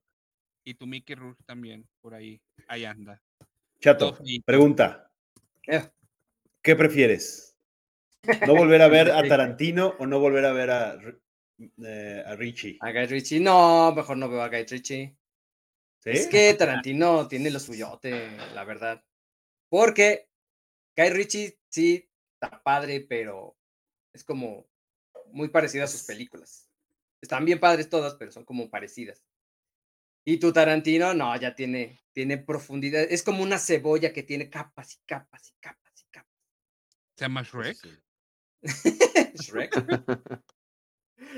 y tu Mickey Rourke también, por ahí. Ahí anda. Chato, pregunta. ¿Qué prefieres? ¿No volver a ver a Tarantino o no volver a ver a eh, a Richie. A Guy Richie, no, mejor no veo a Guy Richie. Es que Tarantino tiene lo suyote, la verdad. Porque Guy Richie sí está padre, pero es como muy parecido a sus películas. Están bien padres todas, pero son como parecidas. Y tu Tarantino, no, ya tiene, tiene profundidad. Es como una cebolla que tiene capas y capas y capas y capas. ¿Se llama Shrek? Sí, (laughs) Shrek. (laughs)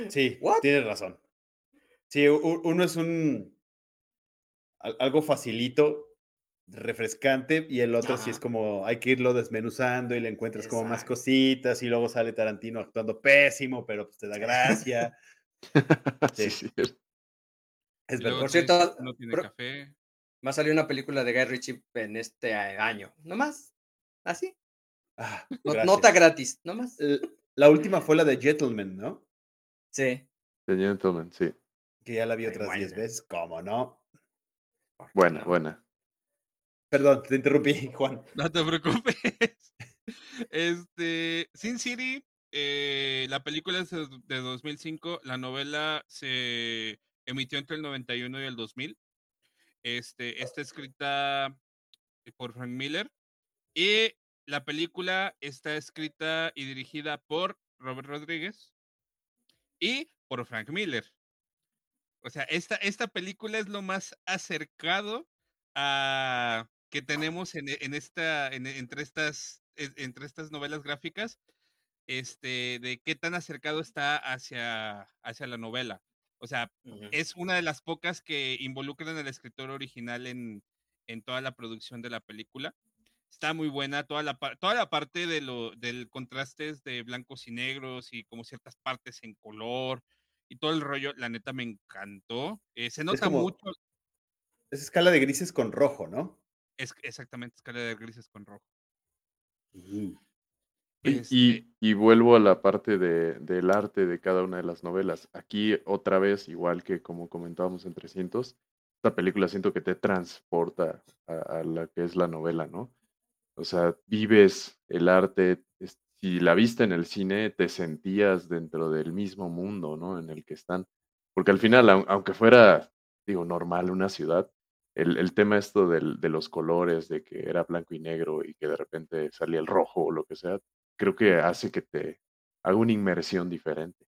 Sí, What? tienes razón. Sí, uno es un al- algo facilito, refrescante, y el otro sí es Ajá. como hay que irlo desmenuzando y le encuentras como más cositas, y luego sale Tarantino actuando pésimo, pero pues te da gracia. (laughs) sí, Sí. cierto. Es verdad. Por cierto, No tiene café. Va a salir una película de Guy Ritchie en este a- año. ¿No más? ¿Así? Ah, (laughs) nota gratis, ¿no más? L- La última fue la de Gentleman, ¿no? Sí. The Gentleman, sí. Que ya la vi otras 10 buena. veces, ¿cómo no? ¿por qué Buena, no? buena. Perdón, te interrumpí, (laughs) Juan. No te preocupes. (laughs) Este, Sin City, eh, la película es de de 2005, la novela se emitió entre el 91 y el 2000. Este, está escrita por Frank Miller y la película está escrita y dirigida por Robert Rodríguez y por Frank Miller. O sea, esta, esta película es lo más acercado a que tenemos en, en esta, en- entre estas, en- entre estas novelas gráficas, este, de qué tan acercado está hacia, hacia la novela. O sea, es una de las pocas que involucran al escritor original en, en toda la producción de la película. Está muy buena toda la, toda la parte de lo, del contrastes de blancos y negros y como ciertas partes en color y todo el rollo, la neta me encantó. Eh, se nota como- mucho, Es escala de grises con rojo, ¿no? es exactamente escala de grises con rojo. Y, Este, y- y vuelvo a la parte de, del arte de cada una de las novelas. Aquí otra vez, igual que como comentábamos en 300, esta película siento que te transporta a, a la que es la novela, ¿no? O sea, vives el arte, si la viste en el cine, te sentías dentro del mismo mundo, ¿no? En el que están. Porque al final, au- aunque fuera, digo, normal una ciudad, el, el tema esto del- de los colores, de que era blanco y negro y que de repente salía el rojo o lo que sea, creo que hace que te haga una inmersión diferente.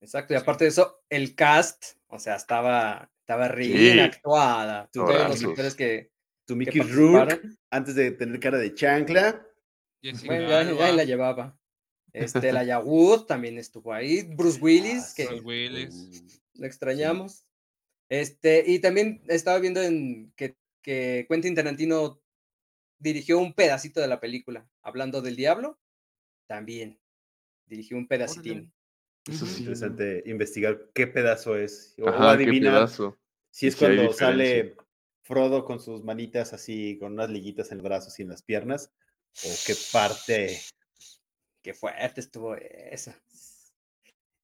Exacto, y aparte de eso, el cast, o sea, estaba, estaba re bien actuada. Todos los actores que, Tu Mickey Rourke, antes de tener cara de chancla. Bueno, ya, ya la llevaba. Este, la (laughs) Wood también estuvo ahí. Bruce Willis, Ah, que Bruce Willis. Lo extrañamos. Este, y también estaba viendo en que, que Quentin Tarantino dirigió un pedacito de la película. Hablando del diablo, también dirigió un pedacitín. Eso es sí. interesante investigar qué pedazo es. O, qué adivinar pedazo. si es cuando sale diferencia. Frodo con sus manitas así, con unas liguitas en los brazos y en las piernas. O qué parte. Qué fuerte estuvo eso.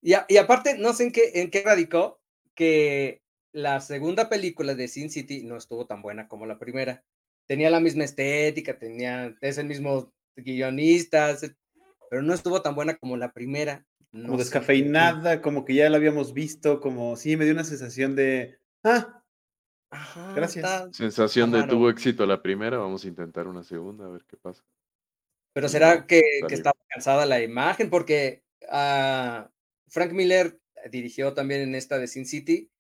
Y, a- y aparte, no sé en qué, en qué radicó que la segunda película de Sin City no estuvo tan buena como la primera. Tenía la misma estética, tenía, es el mismo guionista, pero no estuvo tan buena como la primera. Como No qué. descafeinada, como que ya la habíamos visto, como sí, me dio una sensación de. Ah, Ajá, Gracias. está- Sensación de tuvo éxito la primera, vamos a intentar una segunda, a ver qué pasa. Pero será no, que, que estaba cansada la imagen, porque ah, Frank Miller dirigió también en esta de Sin City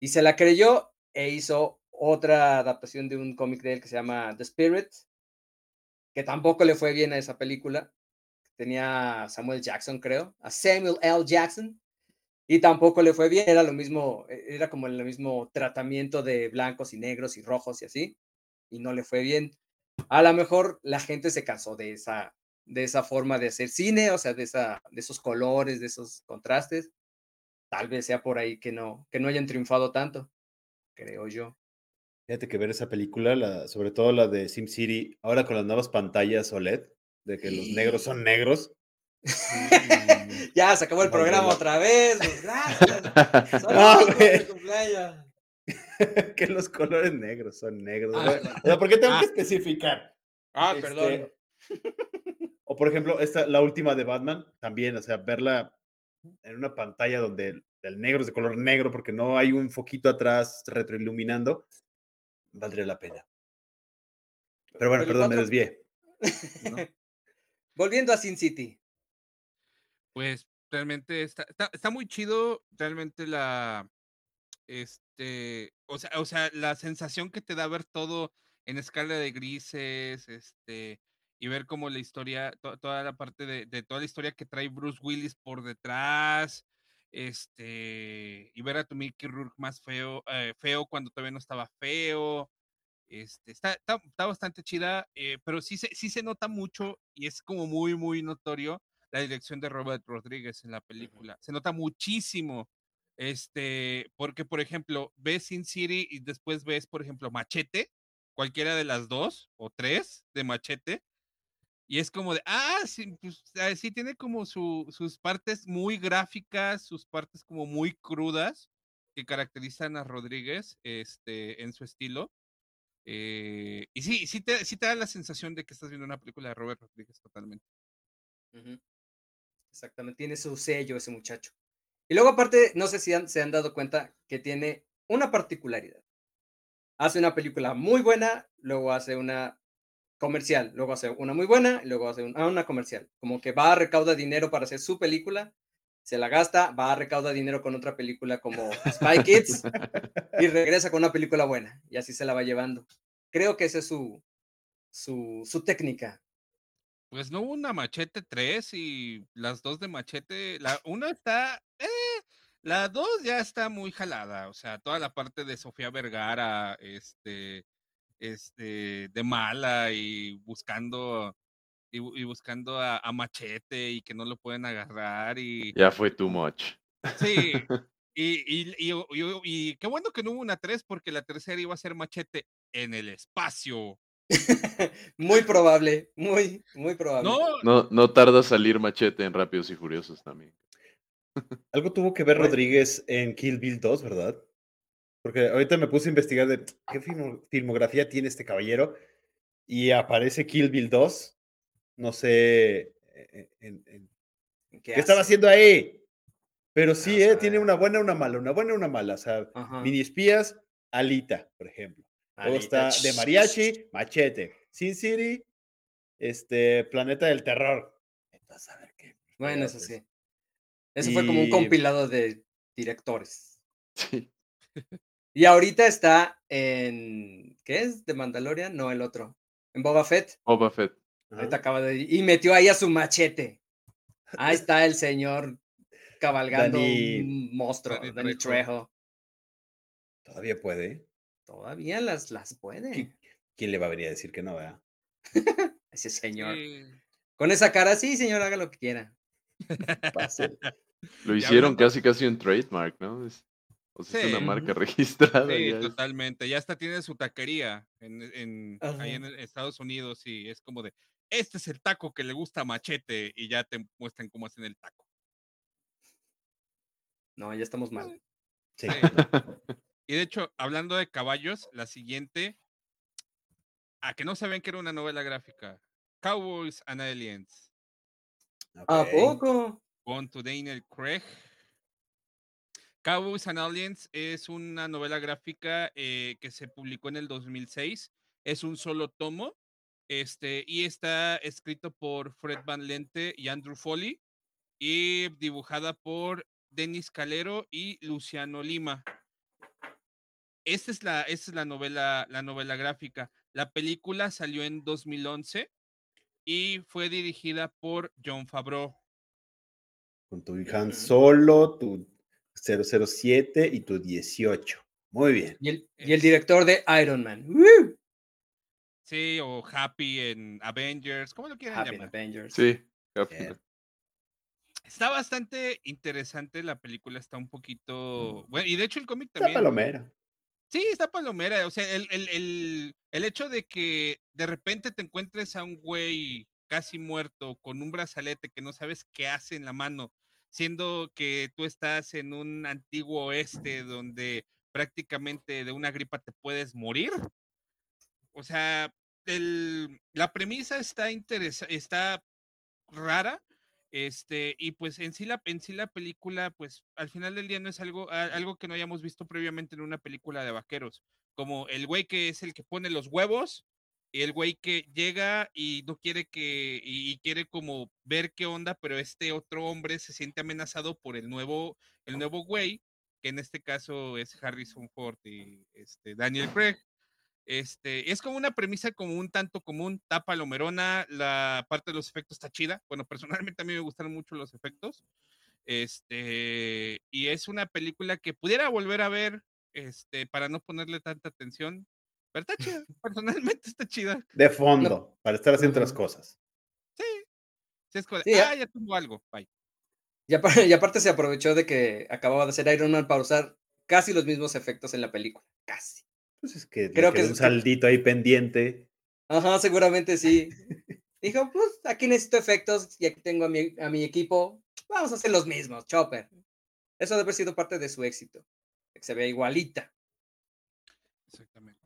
y se la creyó e hizo otra adaptación de un cómic de él que se llama The Spirit, que tampoco le fue bien a esa película. Tenía a Samuel Jackson, creo, a Samuel L. Jackson, y tampoco le fue bien. Era lo mismo, e- era como el mismo tratamiento de blancos y negros y rojos y así, y no le fue bien. A lo mejor la gente se cansó de esa, de esa forma de hacer cine, o sea, de, esa, de esos colores, de esos contrastes. Tal vez sea por ahí que no, que no hayan triunfado tanto, creo yo. fíjate que ver esa película, la, sobre todo la de SimCity, ahora con las nuevas pantallas OLED, de que los negros son negros. (laughs) ya se acabó el programa otra vez. pues, gracias. (laughs) No, güey. cumpleaños. (laughs) que los colores negros son negros. Ah. O sea, ¿por qué tengo Ah. que especificar? Ah, Este, perdón. O por ejemplo, esta, la última de Batman, también, o sea, verla en una pantalla donde el, el negro es de color negro porque no hay un foquito atrás retroiluminando, valdría la pena. Pero bueno, Pero perdón, me desvié. ¿no? Volviendo a Sin City. Pues realmente está, está, muy chido, realmente la, Este, o sea, o sea, la sensación que te da ver todo en escala de grises, este, y ver como la historia, toda la parte de, de, toda la historia que trae Bruce Willis por detrás, este, y ver a tu Mickey Rourke más feo, eh, feo cuando todavía no estaba feo, este, está, está, bastante chida, eh, pero sí se, sí se nota mucho y es como muy, muy notorio la dirección de Robert Rodríguez en la película. Se nota muchísimo. Este, porque, por ejemplo, ves Sin City y después ves, por ejemplo, Machete, cualquiera de las dos o tres de Machete, y es como de, ah, sí, pues, sí tiene como su, sus partes muy gráficas, sus partes como muy crudas que caracterizan a Rodríguez este, en su estilo. Eh, y sí, sí te, sí te da la sensación de que estás viendo una película de Robert Rodríguez totalmente. Exactamente, tiene su sello ese muchacho. Y luego aparte, no sé si se han dado cuenta que tiene una particularidad. Hace una película muy buena, luego hace una comercial, luego hace una muy buena, y luego hace una, una comercial. Como que va a recaudar dinero para hacer su película, se la gasta, va a recaudar dinero con otra película como Spy Kids y regresa con una película buena y así se la va llevando. Creo que esa es su, su técnica. Pues no hubo una machete 3 y las dos de machete, la una está, eh, la dos ya está muy jalada, o sea, toda la parte de Sofía Vergara, este, este, de mala y buscando y, buscando a, Machete y que no lo pueden agarrar y... Ya fue too much. Sí, (laughs) y, y, y, qué bueno que no hubo una 3 porque la tercera iba a ser Machete en el espacio. (laughs) muy probable, muy, muy probable. No, no, no tarda salir Machete en Rápidos y Furiosos también. Algo tuvo que ver Rodríguez en Kill Bill 2, ¿verdad? Porque ahorita me puse a investigar de qué filmografía tiene este caballero y aparece Kill Bill 2. No sé e, e, ¿Qué, estaba haciendo ahí. Pero sí, eh, tiene una buena, una mala, una buena, una mala. O sea, mini espías, Alita, por ejemplo. Alita. está de mariachi, machete. Sin City, este, Planeta del Terror. Entonces, a ver qué. Bueno, eso sí. Eso fue como un compilado de directores. (laughs) Sí. Y ahorita está en. ¿Qué es? ¿De Mandalorian? No, el otro. En Boba Fett. Boba Fett. Ahorita acaba de. Y metió ahí a su machete. Ahí (laughs) está el señor cabalgando un monstruo, Dani, Trejo. Todavía puede. Todavía las, las puede. ¿Quién le va a venir a decir que no, vea? (laughs) Ese señor. Con esa cara, sí, señor, haga lo que quiera. (laughs) Lo hicieron casi casi un trademark, ¿no? O sea, es una marca (laughs) registrada. Sí, totalmente. Ya hasta tiene su taquería en, en ahí en Estados Unidos y es como de, este es el taco que le gusta a Machete y ya te muestran cómo hacen el taco. No, ya estamos mal. Sí. Y de hecho, hablando de caballos, la siguiente, a que no saben que era una novela gráfica, Cowboys and Aliens. ¿A poco? Con to Daniel Craig Cowboys and Aliens es una novela gráfica eh, que se publicó en el 2006. Es un solo tomo este, y está escrito por Fred Van Lente y Andrew Foley y dibujada por Denis Calero y Luciano Lima. Esta es la, esta es la novela, la novela gráfica. La película salió en 2011 y fue dirigida por John Favreau. Con tu Han Solo, tu 007 y tu 18. Muy bien. Y el, director de Iron Man. Sí, o Happy en Avengers, ¿cómo lo quieren Happy llamar? Avengers. Sí, Está bastante interesante la película, está un poquito. Bueno, y de hecho el cómic también. Está palomera. Sí, está palomera. O sea, el, el, el, hecho de que de repente te encuentres a un güey casi muerto con un brazalete que no sabes qué hace en la mano siendo que tú estás en un antiguo oeste donde prácticamente de una gripa te puedes morir. O sea, la premisa está interesante, está rara, este, y pues en sí, la, en sí la película, pues al final del día no es algo, algo que no hayamos visto previamente en una película de vaqueros, como el güey que es el que pone los huevos y el güey que llega y no quiere que, y, quiere como ver qué onda, pero este otro hombre se siente amenazado por el nuevo, el nuevo güey que en este caso es Harrison Ford y este, Daniel Craig. Este, es como una premisa como un tanto común, tapa lomerona, la parte de los efectos está chida. Bueno, personalmente a mí me gustaron mucho los efectos. Este, y es una película que pudiera volver a ver, este, para no ponerle tanta atención. Pero está chida, (laughs) personalmente está chida. De fondo, para estar haciendo las cosas. Sí. Sí, es como, Sí, ah, ya tuvo algo, bye. Y, apa- y aparte se aprovechó de que acababa de hacer Iron Man para usar casi los mismos efectos en la película. Casi. Pues es que Creo que es- un saldito ahí pendiente. Ajá, seguramente sí. (laughs) Dijo, pues aquí necesito efectos y aquí tengo a mi, a mi equipo. Vamos a hacer los mismos, Chopper. Eso debe haber sido parte de su éxito. Que se vea igualita. Exactamente.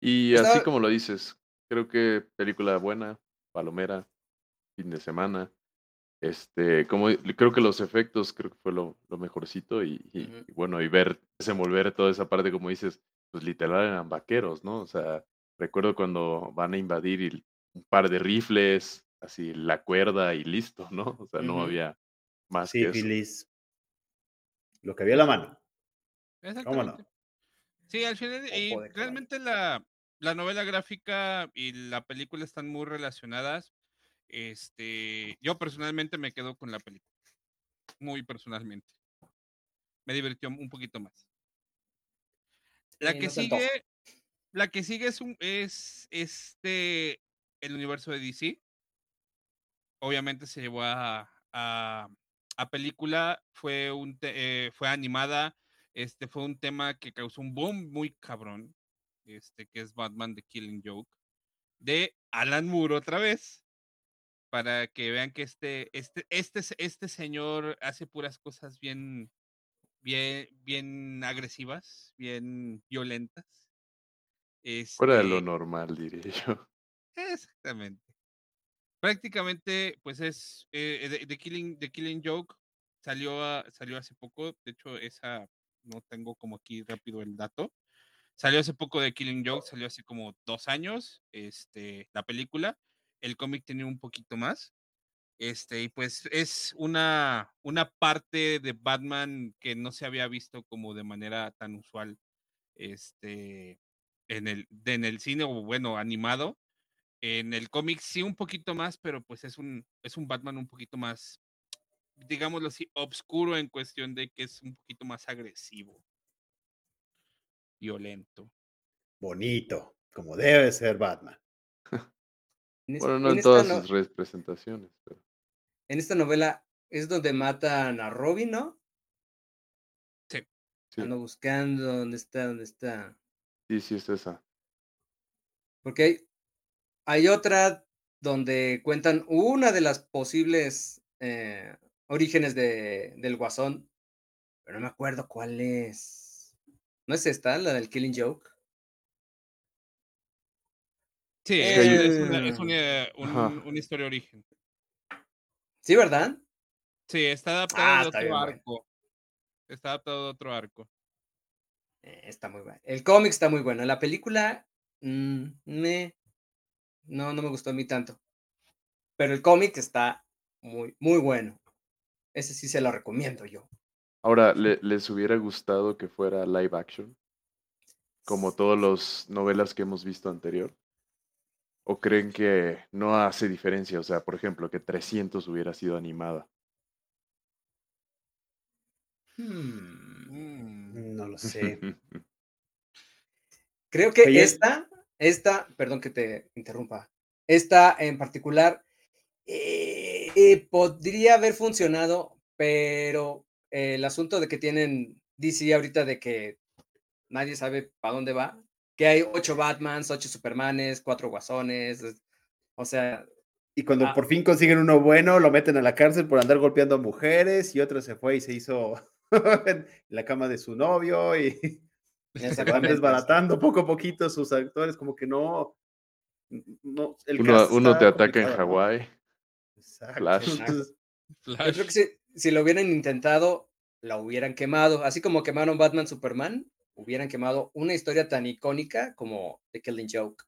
Y Estaba- así como lo dices, creo que película buena, palomera, fin de semana. Este, como creo que los efectos creo que fue lo, lo mejorcito y, y bueno, y ver desenvolver toda esa parte, como dices, pues literal eran vaqueros, ¿no? O sea, recuerdo cuando van a invadir y un par de rifles, así la cuerda y listo, ¿no? O sea, no había más que eso. Sífilis. Lo que había a la mano. Exactamente. Sí, al final, y Ojo realmente la, la novela gráfica y la película están muy relacionadas. Este, yo personalmente me quedo con la película. Muy personalmente. Me divirtió un poquito más. La Sí, que no sigue, la que sigue es un, es este el universo de DC. Obviamente se llevó a, a, a película, fue un te- eh, fue animada, este fue un tema que causó un boom muy cabrón, este que es Batman The Killing Joke de Alan Moore otra vez. Para que vean que este, este, este, este señor hace puras cosas bien, bien, bien agresivas, bien violentas. Fuera de lo Este, normal, diría yo. Exactamente. Prácticamente, pues es eh, The, The Killing, The Killing Joke salió, a- salió hace poco. De hecho, esa no tengo como aquí rápido el dato. Salió hace poco de Killing Joke, salió hace como dos años, este, la película. El cómic tenía un poquito más. Este, y pues es una, una parte de Batman que no se había visto como de manera tan usual este, en, el, de- en el cine o bueno, animado. En el cómic sí un poquito más, pero pues es un, es un Batman un poquito más, digámoslo así, obscuro en cuestión de que es un poquito más agresivo, violento. Bonito. Como debe ser Batman. (laughs) Bueno, no en todas no- sus representaciones, pero en esta novela es donde matan a Robin, ¿no? sí, Ando buscando dónde está, dónde está. sí, sí es esa. Porque hay, hay otra donde cuentan una de las posibles eh, orígenes de, del Guasón, pero no me acuerdo cuál es. ¿No es esta, la del Killing Joke? Sí, Eh, es, es una, es una- un- Ajá. una historia de origen. Sí, ¿verdad? Sí, está adaptado Ah, de está otro bien bueno. arco. Está adaptado de otro arco. Eh, está muy bueno. El cómic está muy bueno. La película, mm, me- no, no me gustó a mí tanto. Pero el cómic está muy, muy bueno. Ese sí se lo recomiendo yo. Ahora, ¿le- ¿les hubiera gustado que fuera live action? Como todas las novelas que hemos visto anterior. ¿O creen que no hace diferencia? O sea, por ejemplo, que 300 hubiera sido animada. Hmm, Mm. No lo sé. (laughs) Creo que Oye. esta, esta, perdón que te interrumpa, esta en particular eh, eh, podría haber funcionado, pero el asunto de que tienen DC ahorita de que nadie sabe para dónde va, que hay ocho Batmans, ocho Supermanes, cuatro Guasones, es- o sea, Y cuando Ah. por fin consiguen uno bueno, lo meten a la cárcel por andar golpeando a mujeres y otro se fue y se hizo (laughs) en la cama de su novio y se van desbaratando poco a poquito sus actores, como que no... no el Uno, uno te ataca en. Hawái. Exacto. Flash. entonces, (laughs) Yo creo que si, si lo hubieran intentado, la hubieran quemado. Así como quemaron Batman Superman, hubieran quemado una historia tan icónica como The Killing Joke.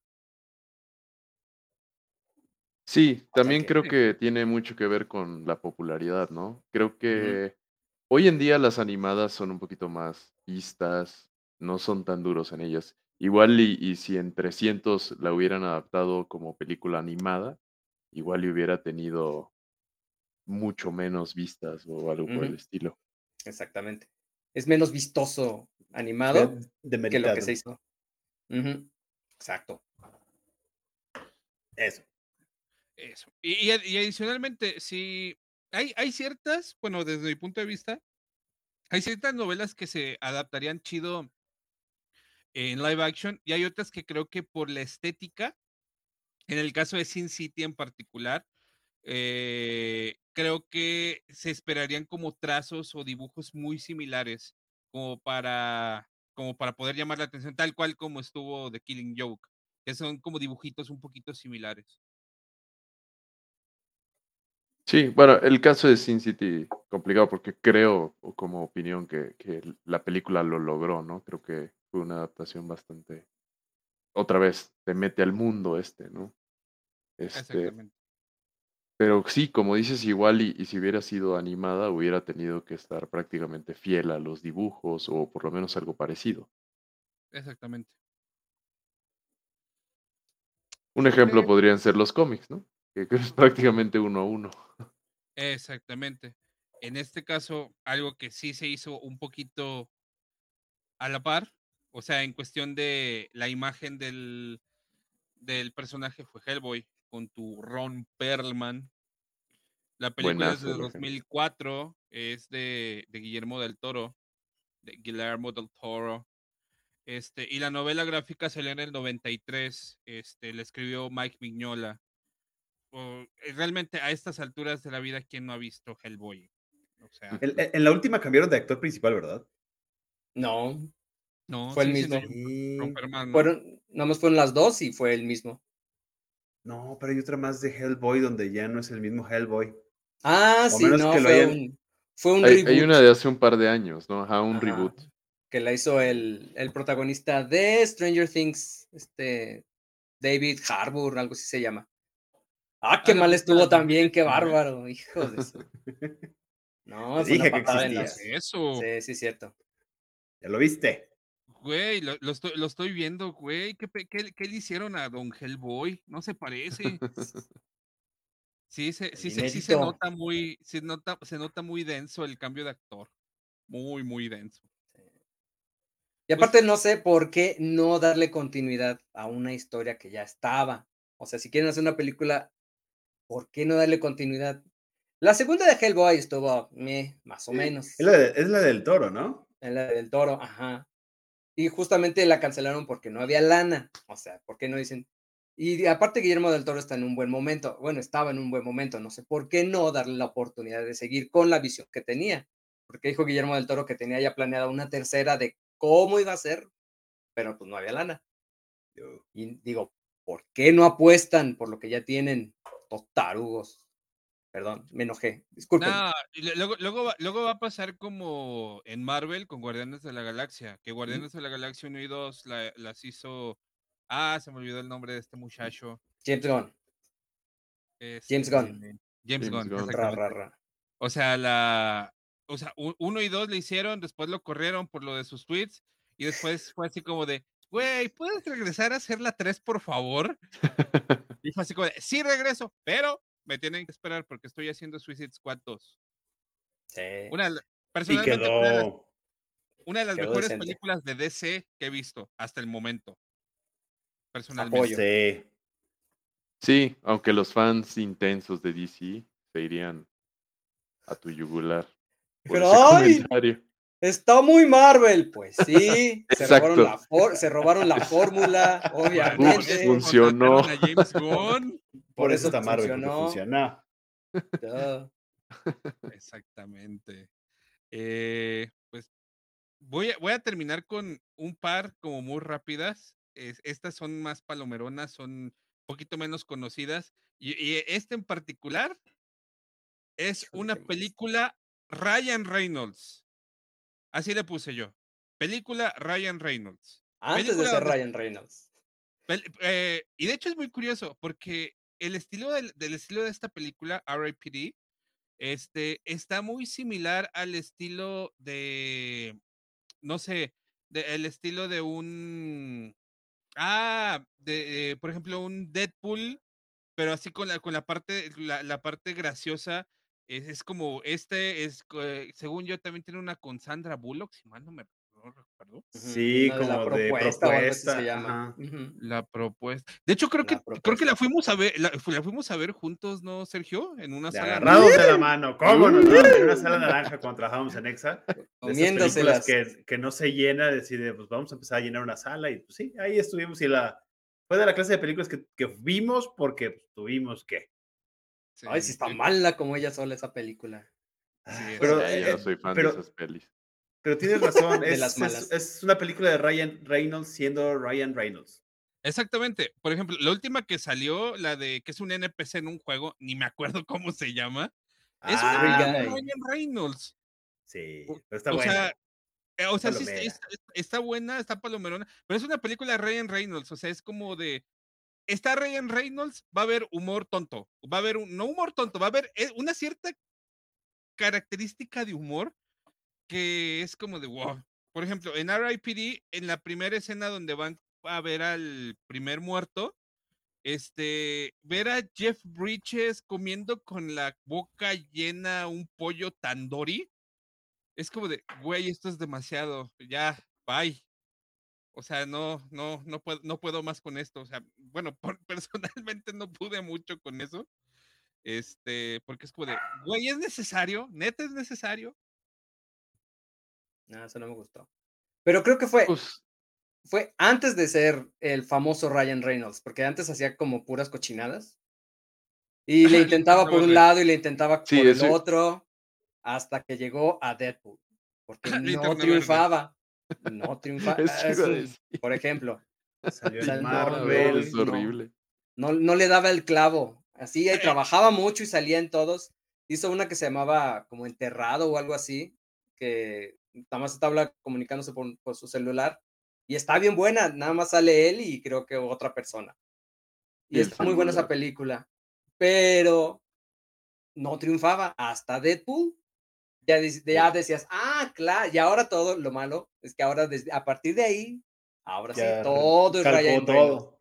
Sí, también que- creo (laughs) que tiene mucho que ver con la popularidad, ¿no? Creo que Hoy en día las animadas son un poquito más vistas, no son tan duros en ellas. Igual y, y si en 300 la hubieran adaptado como película animada, igual y hubiera tenido mucho menos vistas o algo por el estilo. Exactamente. Es menos vistoso animado que lo que se hizo. Exacto. Eso. Eso. Y, y adicionalmente, si hay, hay ciertas, bueno, desde mi punto de vista, hay ciertas novelas que se adaptarían chido en live action y hay otras que creo que por la estética, en el caso de Sin City en particular, eh, creo que se esperarían como trazos o dibujos muy similares como para, como para poder llamar la atención, tal cual como estuvo The Killing Joke, que son como dibujitos un poquito similares. Sí, bueno, el caso de Sin City, complicado porque creo, o como opinión, que, que la película lo logró, ¿no? Creo que fue una adaptación bastante, otra vez, te mete al mundo este, ¿no? Este, Exactamente. Pero sí, como dices, igual y, y si hubiera sido animada, hubiera tenido que estar prácticamente fiel a los dibujos o por lo menos algo parecido. Exactamente. Un ejemplo podrían ser los cómics, ¿no? Que, que es (laughs) prácticamente uno a uno. Exactamente. En este caso, algo que sí se hizo un poquito a la par, o sea, en cuestión de la imagen del, del personaje fue Hellboy con tu Ron Perlman. La película es de el ejemplo. 2004, es de, de Guillermo del Toro, de Guillermo del Toro. Este, y la novela gráfica salió en el 93, este, la escribió Mike Mignola. O, eh, realmente a estas alturas de la vida, ¿quién no ha visto Hellboy? O sea, En, en la última cambiaron de actor principal, ¿verdad? No, no, fue el sí, mismo. sí, ¿no? fueron, nada más fueron las dos y fue el mismo. No, pero hay otra más de Hellboy donde ya no es el mismo Hellboy. Ah, O sí, no, que lo fue hayan- un, fue un Hay, reboot hay una de hace un par de años, ¿no? Ajá, un Ajá. reboot. que la hizo el, el protagonista de Stranger Things, este David Harbour, algo así se llama. Ah, qué Ah, mal película estuvo también, qué (laughs) bárbaro, hijo de su. (laughs) No, una dije que en existía. las- Eso, Sí, sí, cierto. ¿Ya lo viste? Güey, lo, lo estoy, lo estoy viendo, güey. ¿Qué, qué, qué le hicieron a Don Hellboy? No se parece. (laughs) Sí, se, sí, se, sí se nota muy, se nota, se nota muy denso el cambio de actor. Muy, muy denso. Y aparte no sé por qué no darle continuidad a una historia que ya estaba. O sea, si quieren hacer una película, ¿por qué no darle continuidad? La segunda de Hellboy estuvo meh, más o menos. Es la, de- es la del toro, ¿no? En la del toro, ajá. Y justamente la cancelaron porque no había lana. O sea, ¿por qué no dicen? Y aparte Guillermo del Toro está en un buen momento. Bueno, estaba en un buen momento. No sé por qué no darle la oportunidad de seguir con la visión que tenía. Porque dijo Guillermo del Toro que tenía ya planeada una tercera de cómo iba a ser, pero pues no había lana. Y digo, ¿por qué no apuestan por lo que ya tienen? Los tarugos. Perdón, me enojé. Disculpen. No, luego, luego, va, luego va a pasar como en Marvel con Guardianes de la Galaxia, que Guardianes de la Galaxia 1 y 2 la- las hizo. Ah, se me olvidó el nombre de este muchacho. James Gunn. James Gunn. este, James, James Gunn. Gunn. Ra, exactamente. ra, ra. O sea, la. O sea, uno y dos le hicieron, después lo corrieron por lo de sus tweets, y después fue así como de, güey, ¿puedes regresar a hacer la 3, por favor? (laughs) Y fue así como de, sí regreso, pero me tienen que esperar porque estoy haciendo Suicide Squad 2. Sí. Una, personalmente, una de las, quedó. una de las quedó mejores decente. películas de DC que he visto hasta el momento. Personalmente. Apoyo. Sí. Sí, aunque los fans intensos de DC se irían a tu yugular. por Pero, ese ¡ay! comentario. Está muy Marvel. Pues sí, (laughs) se robaron, la for- se robaron la fórmula, (laughs) obviamente. eso funcionó. contrataron a James Gunn. Por eso eso está Marvel, funcionó. Duh. Exactamente. Eh, pues voy a, voy a terminar con un par como muy rápidas. Es- estas son más palomeronas, son un poquito menos conocidas. Y, y este en particular es una película Ryan Reynolds. Así le puse yo. Película Ryan Reynolds. Antes de ser Ryan Reynolds. Eh, y de hecho es muy curioso porque el estilo del, del estilo de esta película, R.I.P.D., Este está muy similar al estilo de, no sé, de- el estilo de un, ah, de, eh, por ejemplo, un Deadpool, pero así con la, con la parte, la, la parte graciosa. Es, es como, este es, eh, según yo, también tiene una con Sandra Bullock, si mal no me no recuerdo. Sí, de la como de propuesta propuesta, se llama. La propuesta. De hecho, creo La que creo que la fuimos a ver, la, fu- la fuimos a ver juntos, ¿no, Sergio? En una De sala. agarrados de la mano, ¿cómo no? no? En una sala naranja cuando trabajábamos en EXA. Comiéndoselas. que, que no se llena, decide, pues vamos a empezar a llenar una sala y pues sí, ahí estuvimos y la... Fue de la clase de películas que, que vimos porque pues, tuvimos que. Ay, si está sí. mala como ella sola esa película. Sí, Pero, yo eh, no soy fan pero- de esas pelis. Pero (laughs) tienes razón, De es, las malas. es una película de Ryan Reynolds siendo Ryan Reynolds. Exactamente. Por ejemplo, la última que salió, la de que es un NPC en un juego, ni me acuerdo (laughs) cómo se llama. Es una Ah, película de. Ryan Reynolds. sí, O- pero está o buena. sea, eh, o sea, sí está- está buena, está palomerona, pero es una película de Ryan Reynolds, o sea, es como de, está Ryan Reynolds, va a haber humor tonto, va a haber, no humor tonto, va a haber eh, una cierta característica de humor que es como de wow. Por ejemplo, en RIPD, en la primera escena donde van a ver al primer muerto, este, ver a Jeff Bridges comiendo con la boca llena un pollo tandoori, es como de, güey, esto es demasiado, ya, bye. O sea, no, no, no puedo, no puedo más con esto. O sea, bueno, (laughs) por- personalmente no pude mucho con eso. Este, porque es como de, güey, es necesario, neta es necesario. No, eso no me gustó. Pero creo que fue, Pues, fue antes de ser el famoso Ryan Reynolds, porque antes hacía como puras cochinadas. Y le intentaba por un lado y le intentaba Sí, por el ese- otro, hasta que llegó a Deadpool. Porque (laughs) no triunfaba. No (laughs) triunfaba. Eso Es iba a un- por ejemplo, (laughs) Salió no, Marvel. no, es no. horrible. no, no le daba el clavo. Así, y trabajaba mucho y salía en todos. Hizo una que se llamaba como Enterrado o algo así, que nada más estaba comunicándose por, por su celular. Y está bien buena, nada más sale él y creo que otra persona. Y el está muy buena esa película. Pero no triunfaba hasta Deadpool. Ya, decías, ah, claro, y ahora todo lo malo es que ahora desde, a partir de ahí, ahora sí, todo es Ryan Reynolds. todo.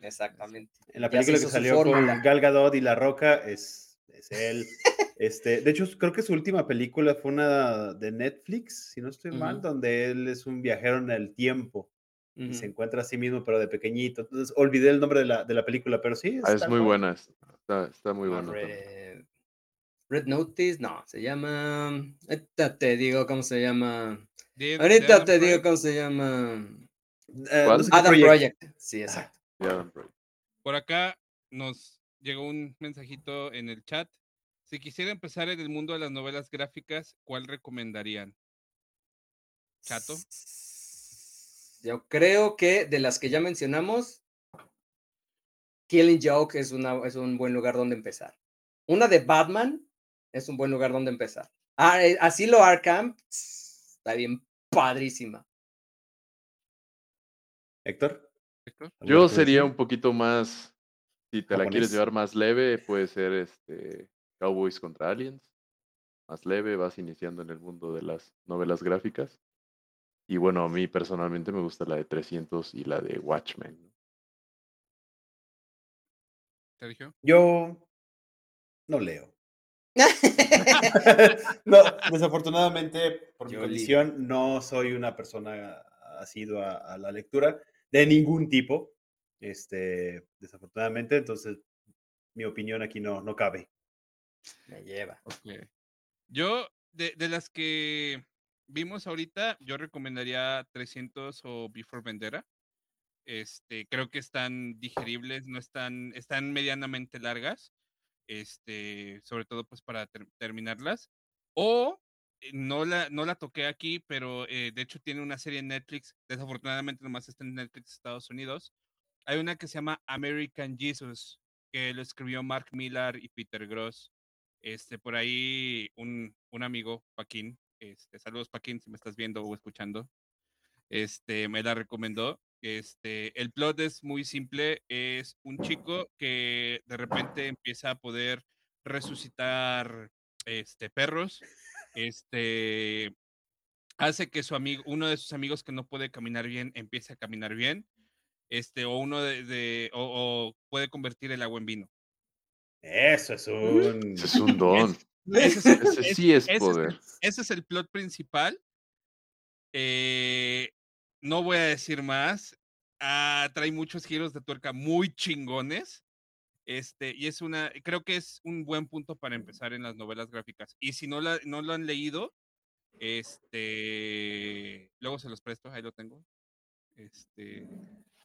Exactamente. En la película que salió con Gal Gadot y La Roca es, es él. Este, de hecho, creo que su última película fue una de Netflix, si no estoy mal, donde él es un viajero en el tiempo y se encuentra a sí mismo, pero de pequeñito. Entonces, olvidé el nombre de la, de la película, pero sí. Ah, es muy buena. Está, está muy buena. Red, Notice, no, se llama. Ahorita te digo cómo se llama. Ahorita Adam te digo Project. cómo se llama. Eh, Adam. Project. Sí, exacto. Adam Project. Por acá nos llegó un mensajito en el chat. Si quisiera empezar en el mundo de las novelas gráficas, ¿cuál recomendarían? Chato. Yo creo que de las que ya mencionamos, Killing Joke es, una, es un buen lugar donde empezar. Una de Batman es un buen lugar donde empezar. Ah, eh, Asilo Arkham está bien padrísima. Héctor. Yo sería un poquito más, si te la quieres llevar más leve, puede ser este Cowboys contra Aliens. Más leve, vas iniciando en el mundo de las novelas gráficas. Y bueno, a mí personalmente me gusta la de 300 y la de Watchmen. ¿no? Sergio. Yo no leo. (laughs) (laughs) no, desafortunadamente, por mi condición, no soy una persona asidua a la lectura de ningún tipo. Este, desafortunadamente, entonces mi opinión aquí no, no cabe. Me lleva. Yo, de, de las que vimos ahorita, yo recomendaría 300 o Before Vendera. Este, creo que están digeribles, no están, están medianamente largas. Este, sobre todo pues para ter- terminarlas. O eh, no la, no la toqué aquí, pero eh, de hecho tiene una serie en Netflix. Desafortunadamente nomás está en Netflix Estados Unidos. Hay una que se llama American Jesus, que lo escribió Mark Millar y Peter Gross. Este, por ahí un, un amigo, Paquín, este, saludos Paquín, si me estás viendo o escuchando, este, me la recomendó. Este, el plot es muy simple, es un chico que de repente empieza a poder resucitar este, perros, este, hace que su amigo, uno de sus amigos que no puede caminar bien, empiece a caminar bien, este, o uno de, o, puede convertir el agua en vino. Eso es un, es un don. ese, sí es poder. ese es el plot principal. Eh, no voy a decir más. Ah, trae muchos giros de tuerca muy chingones. Este, y es una, creo que es un buen punto para empezar en las novelas gráficas. Y si no, la, no lo han leído, este, luego se los presto, ahí lo tengo. Este,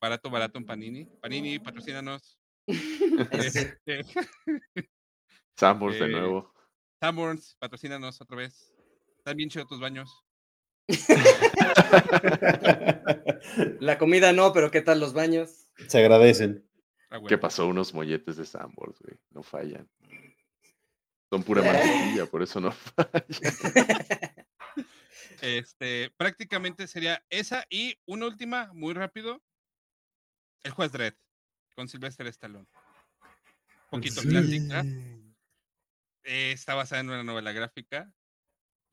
barato, barato en Panini. Panini, patrocínanos. (laughs) (laughs) este, Sanborns de eh, nuevo. Sanborns, patrocínanos otra vez. Están bien chidos tus baños. La comida no, pero ¿qué tal los baños? Se agradecen. Ah, ¿Qué pasó? Unos molletes de Sanborns, güey. No fallan. Son pura (laughs) mantequilla, por eso no fallan. (laughs) Este, prácticamente sería esa y una última, muy rápido. El juez Dredd, con Sylvester Stallone. Un poquito clásica. Eh, está basada en una novela gráfica.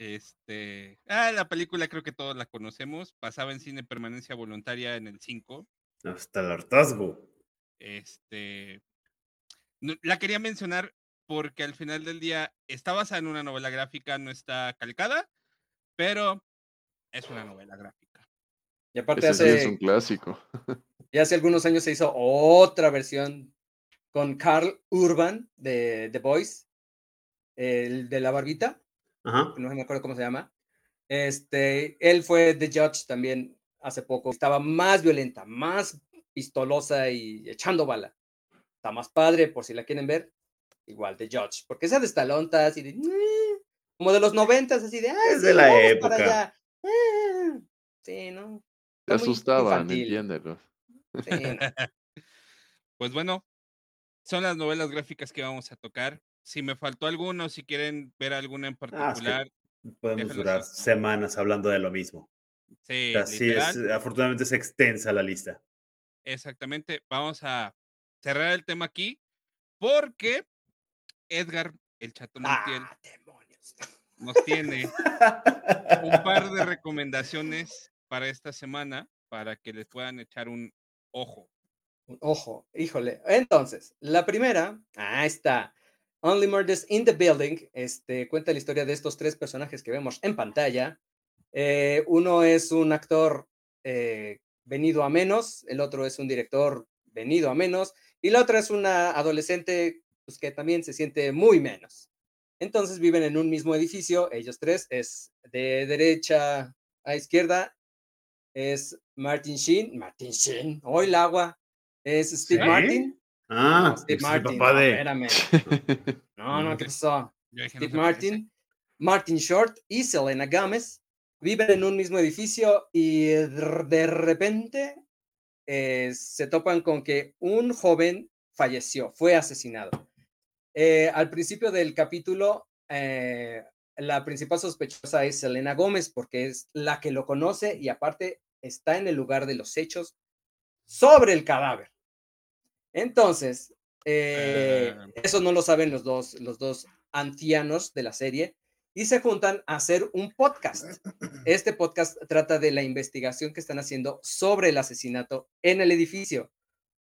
Este, ah, la película creo que todos la conocemos. Pasaba en cine permanencia voluntaria en el 5. Hasta el hartazgo. Este, la quería mencionar porque al final del día está basada en una novela gráfica, no está calcada, pero es una novela gráfica. Y aparte hace, es un clásico. (laughs) Y hace algunos años se hizo otra versión con Carl Urban de The Voice, el de la barbita no me acuerdo cómo se llama. Este, él fue The Judge también hace poco. Estaba más violenta, más pistolosa y echando bala. Está más padre, por si la quieren ver. Igual The Judge, porque esa de estalonta así de como de los noventas, así de es de la época. Ah, sí, ¿no? Te asustaban, entiéndelo. (laughs) pues bueno, son las novelas gráficas que vamos a tocar si me faltó alguno, si quieren ver alguna en ah, particular. podemos durar semanas hablando de lo mismo. Sí, Así es, afortunadamente es extensa la lista. Exactamente. Vamos a cerrar el tema aquí porque Edgar, el chato Montiel, ah, nos tiene un par de recomendaciones para esta semana para que les puedan echar un ojo. Un ojo, híjole. Entonces, la primera, ahí está. Only Murders in the Building este, cuenta la historia de estos tres personajes que vemos en pantalla. Eh, uno es un actor eh, venido a menos, el otro es un director venido a menos, y la otra es una adolescente pues, que también se siente muy menos. Entonces viven en un mismo edificio, ellos tres, es de derecha a izquierda, es Martin Sheen, Martin Sheen, hoy el agua, es Steve Martin, Ah, Steve Martin. Papá de... No, no, ¿qué pasó? Steve Martin, Martin Short y Selena Gomez viven en un mismo edificio y de repente eh, se topan con que un joven falleció, fue asesinado. Eh, al principio del capítulo, eh, la principal sospechosa es Selena Gómez porque es la que lo conoce y aparte está en el lugar de los hechos sobre el cadáver. Entonces, eh, ah. eso no lo saben los dos, los dos ancianos de la serie y se juntan a hacer un podcast. Este podcast trata de la investigación que están haciendo sobre el asesinato en el edificio.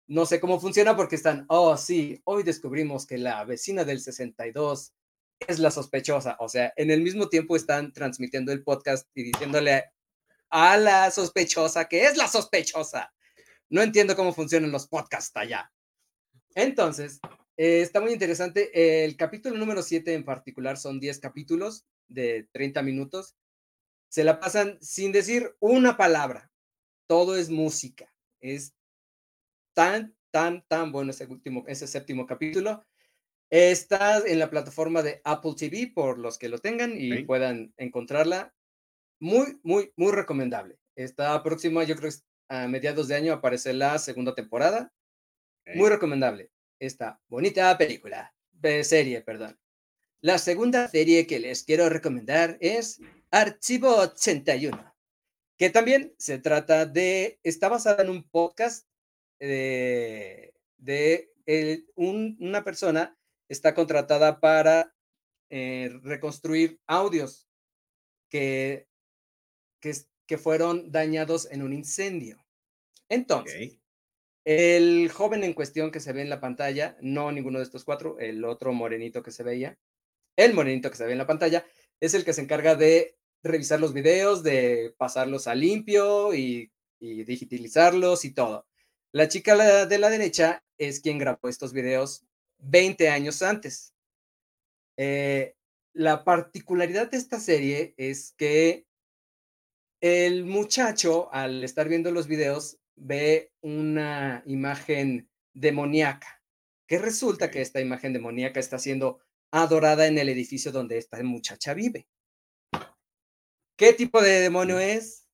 No sé cómo funciona porque están, oh sí, hoy descubrimos que la vecina del 62 es la sospechosa. O sea, en el mismo tiempo están transmitiendo el podcast y diciéndole a la sospechosa que es la sospechosa. No entiendo cómo funcionan los podcasts allá. Entonces, eh, está muy interesante. El capítulo número 7 en particular son 10 capítulos de 30 minutos. Se la pasan sin decir una palabra. Todo es música. Es tan, tan, tan bueno ese, último, ese séptimo capítulo. Está en la plataforma de Apple TV por los que lo tengan y puedan encontrarla. Muy, muy, muy recomendable. Está próxima, yo creo a mediados de año aparece la segunda temporada. Muy recomendable esta bonita película, serie, perdón. La segunda serie que les quiero recomendar es Archivo 81, que también se trata de, está basada en un podcast de, de una persona está contratada para eh, reconstruir audios que, que, que fueron dañados en un incendio. Entonces, Ok. El joven en cuestión que se ve en la pantalla, no ninguno de estos cuatro, el otro morenito que se veía, el morenito que se ve en la pantalla, es el que se encarga de revisar los videos, de pasarlos a limpio y, digitalizarlos y todo. La chica de la derecha es quien grabó estos videos 20 años antes. Eh, la particularidad de esta serie es que el muchacho, al estar viendo los videos, ve una imagen demoníaca, que resulta que esta imagen demoníaca está siendo adorada en el edificio donde esta muchacha vive. ¿Qué tipo de demonio es?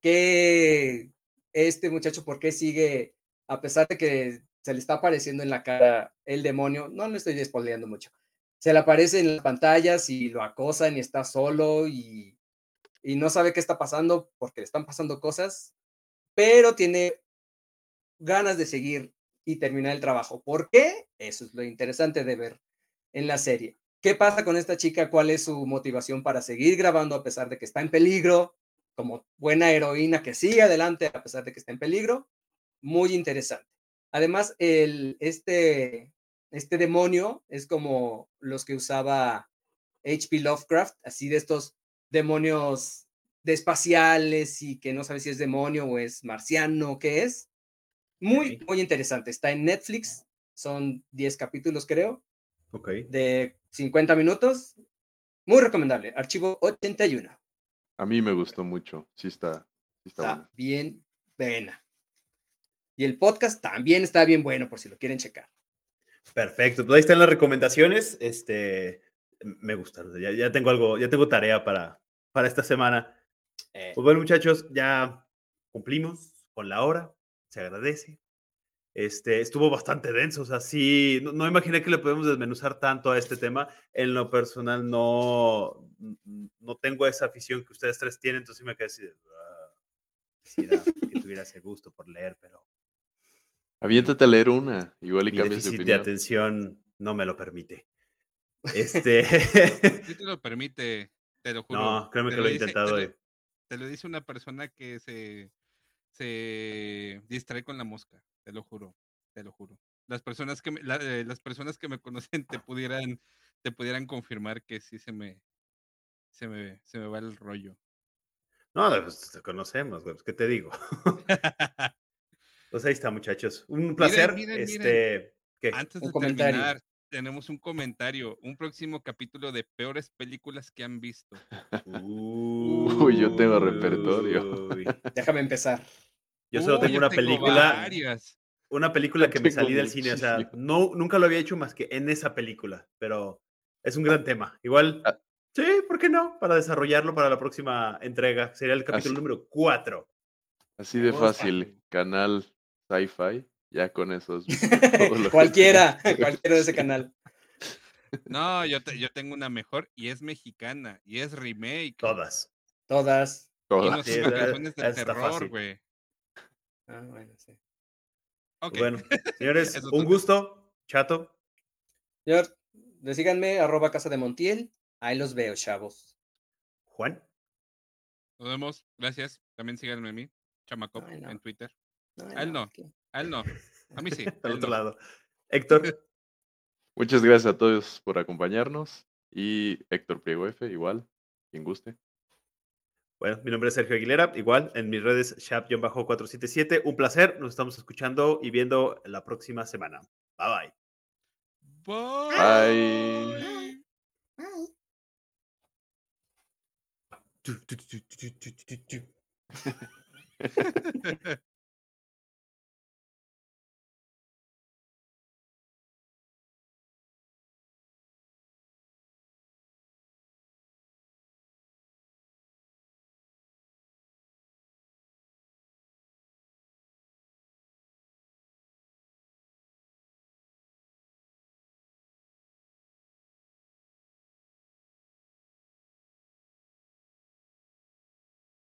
¿Qué este muchacho por qué sigue, a pesar de que se le está apareciendo en la cara el demonio? No le estoy despoleando mucho. Se le aparece en las pantallas y lo acosan y está solo y, y no sabe qué está pasando porque le están pasando cosas, pero tiene ganas de seguir y terminar el trabajo. ¿Por qué? Eso es lo interesante de ver en la serie. ¿Qué pasa con esta chica? ¿Cuál es su motivación para seguir grabando a pesar de que está en peligro? Como buena heroína que sigue adelante a pesar de que está en peligro. Muy interesante. Además, este, este demonio es como los que usaba H.P. Lovecraft, así de estos demonios de espaciales y que no sabes si es demonio o es marciano o qué es. Muy, muy interesante. Está en Netflix, son 10 capítulos creo, Ok. de 50 minutos. Muy recomendable. Archivo 81. A mí me gustó mucho. Sí está, sí está Está buena. bien buena. Y el podcast también está bien bueno por si lo quieren checar. Perfecto. Pues ahí están las recomendaciones. Este, me gustaron. Ya, ya tengo algo, ya tengo tarea para, para esta semana. Eh, Pues bueno, muchachos, ya cumplimos con la hora. Se agradece. Este, estuvo bastante denso, o sea, sí, no, no imaginé que le podemos desmenuzar tanto a este tema. En lo personal, no, no tengo esa afición que ustedes tres tienen, entonces me quedé así de, "Ah, quisiera que tuviera ese gusto por leer, pero Aviéntate a leer una. Igual y mi cambias de déficit de opinión. atención no me lo permite. (laughs) Este, Sí te lo permite, te lo juro. no, créeme que lo he dice- te intentado. eh. Te lo dice una persona que se, se distrae con la mosca, te lo juro, te lo juro. Las personas que me, la- eh, las personas que me conocen te pudieran, te pudieran confirmar que sí se me, se me, se me va el rollo. No, pues te conocemos, güey, pues, ¿qué te digo? (laughs) Pues ahí está, muchachos. Un placer. miren, miren. este, ¿qué? Antes Un de comentario. terminar, tenemos un comentario, un próximo capítulo de peores películas que han visto. Uy, yo tengo repertorio. Uy. (laughs) déjame empezar. Yo solo Uy, tengo yo una tengo película, varias. una película que me salí del cine, o sea, no, nunca lo había hecho más que en esa película, pero es un gran tema. Igual, Ah. sí, ¿por qué no? Para desarrollarlo para la próxima entrega. Sería el capítulo Así- número 4. Así de fácil. Canal Sci-Fi. Ya con esos. (laughs) todo lo que- cualquiera, (laughs) (laughs) cualquiera de ese canal. No, yo, te- yo tengo una mejor y es mexicana y es remake. Todas. Todas. Y Todas. no Sí, son vacaciones de terror, güey. Ah, bueno, sí. Ok. Bueno, señores, un gusto, chato. Señor, síganme, arroba casa de Montiel. Ahí los veo, chavos. Juan. Nos vemos. Gracias. También síganme a mí, Chamacop, no. en Twitter. A él no. A él no. A mí sí. (laughs) Al otro no. lado. Héctor. (laughs) Muchas gracias a todos por acompañarnos. Y Héctor Priego F, igual. Quien guste. Bueno, mi nombre es Sergio Aguilera, igual en mis redes shap-477. Un placer, nos estamos escuchando y viendo la próxima semana. Bye bye. Bye. Tu, (laughs) tu,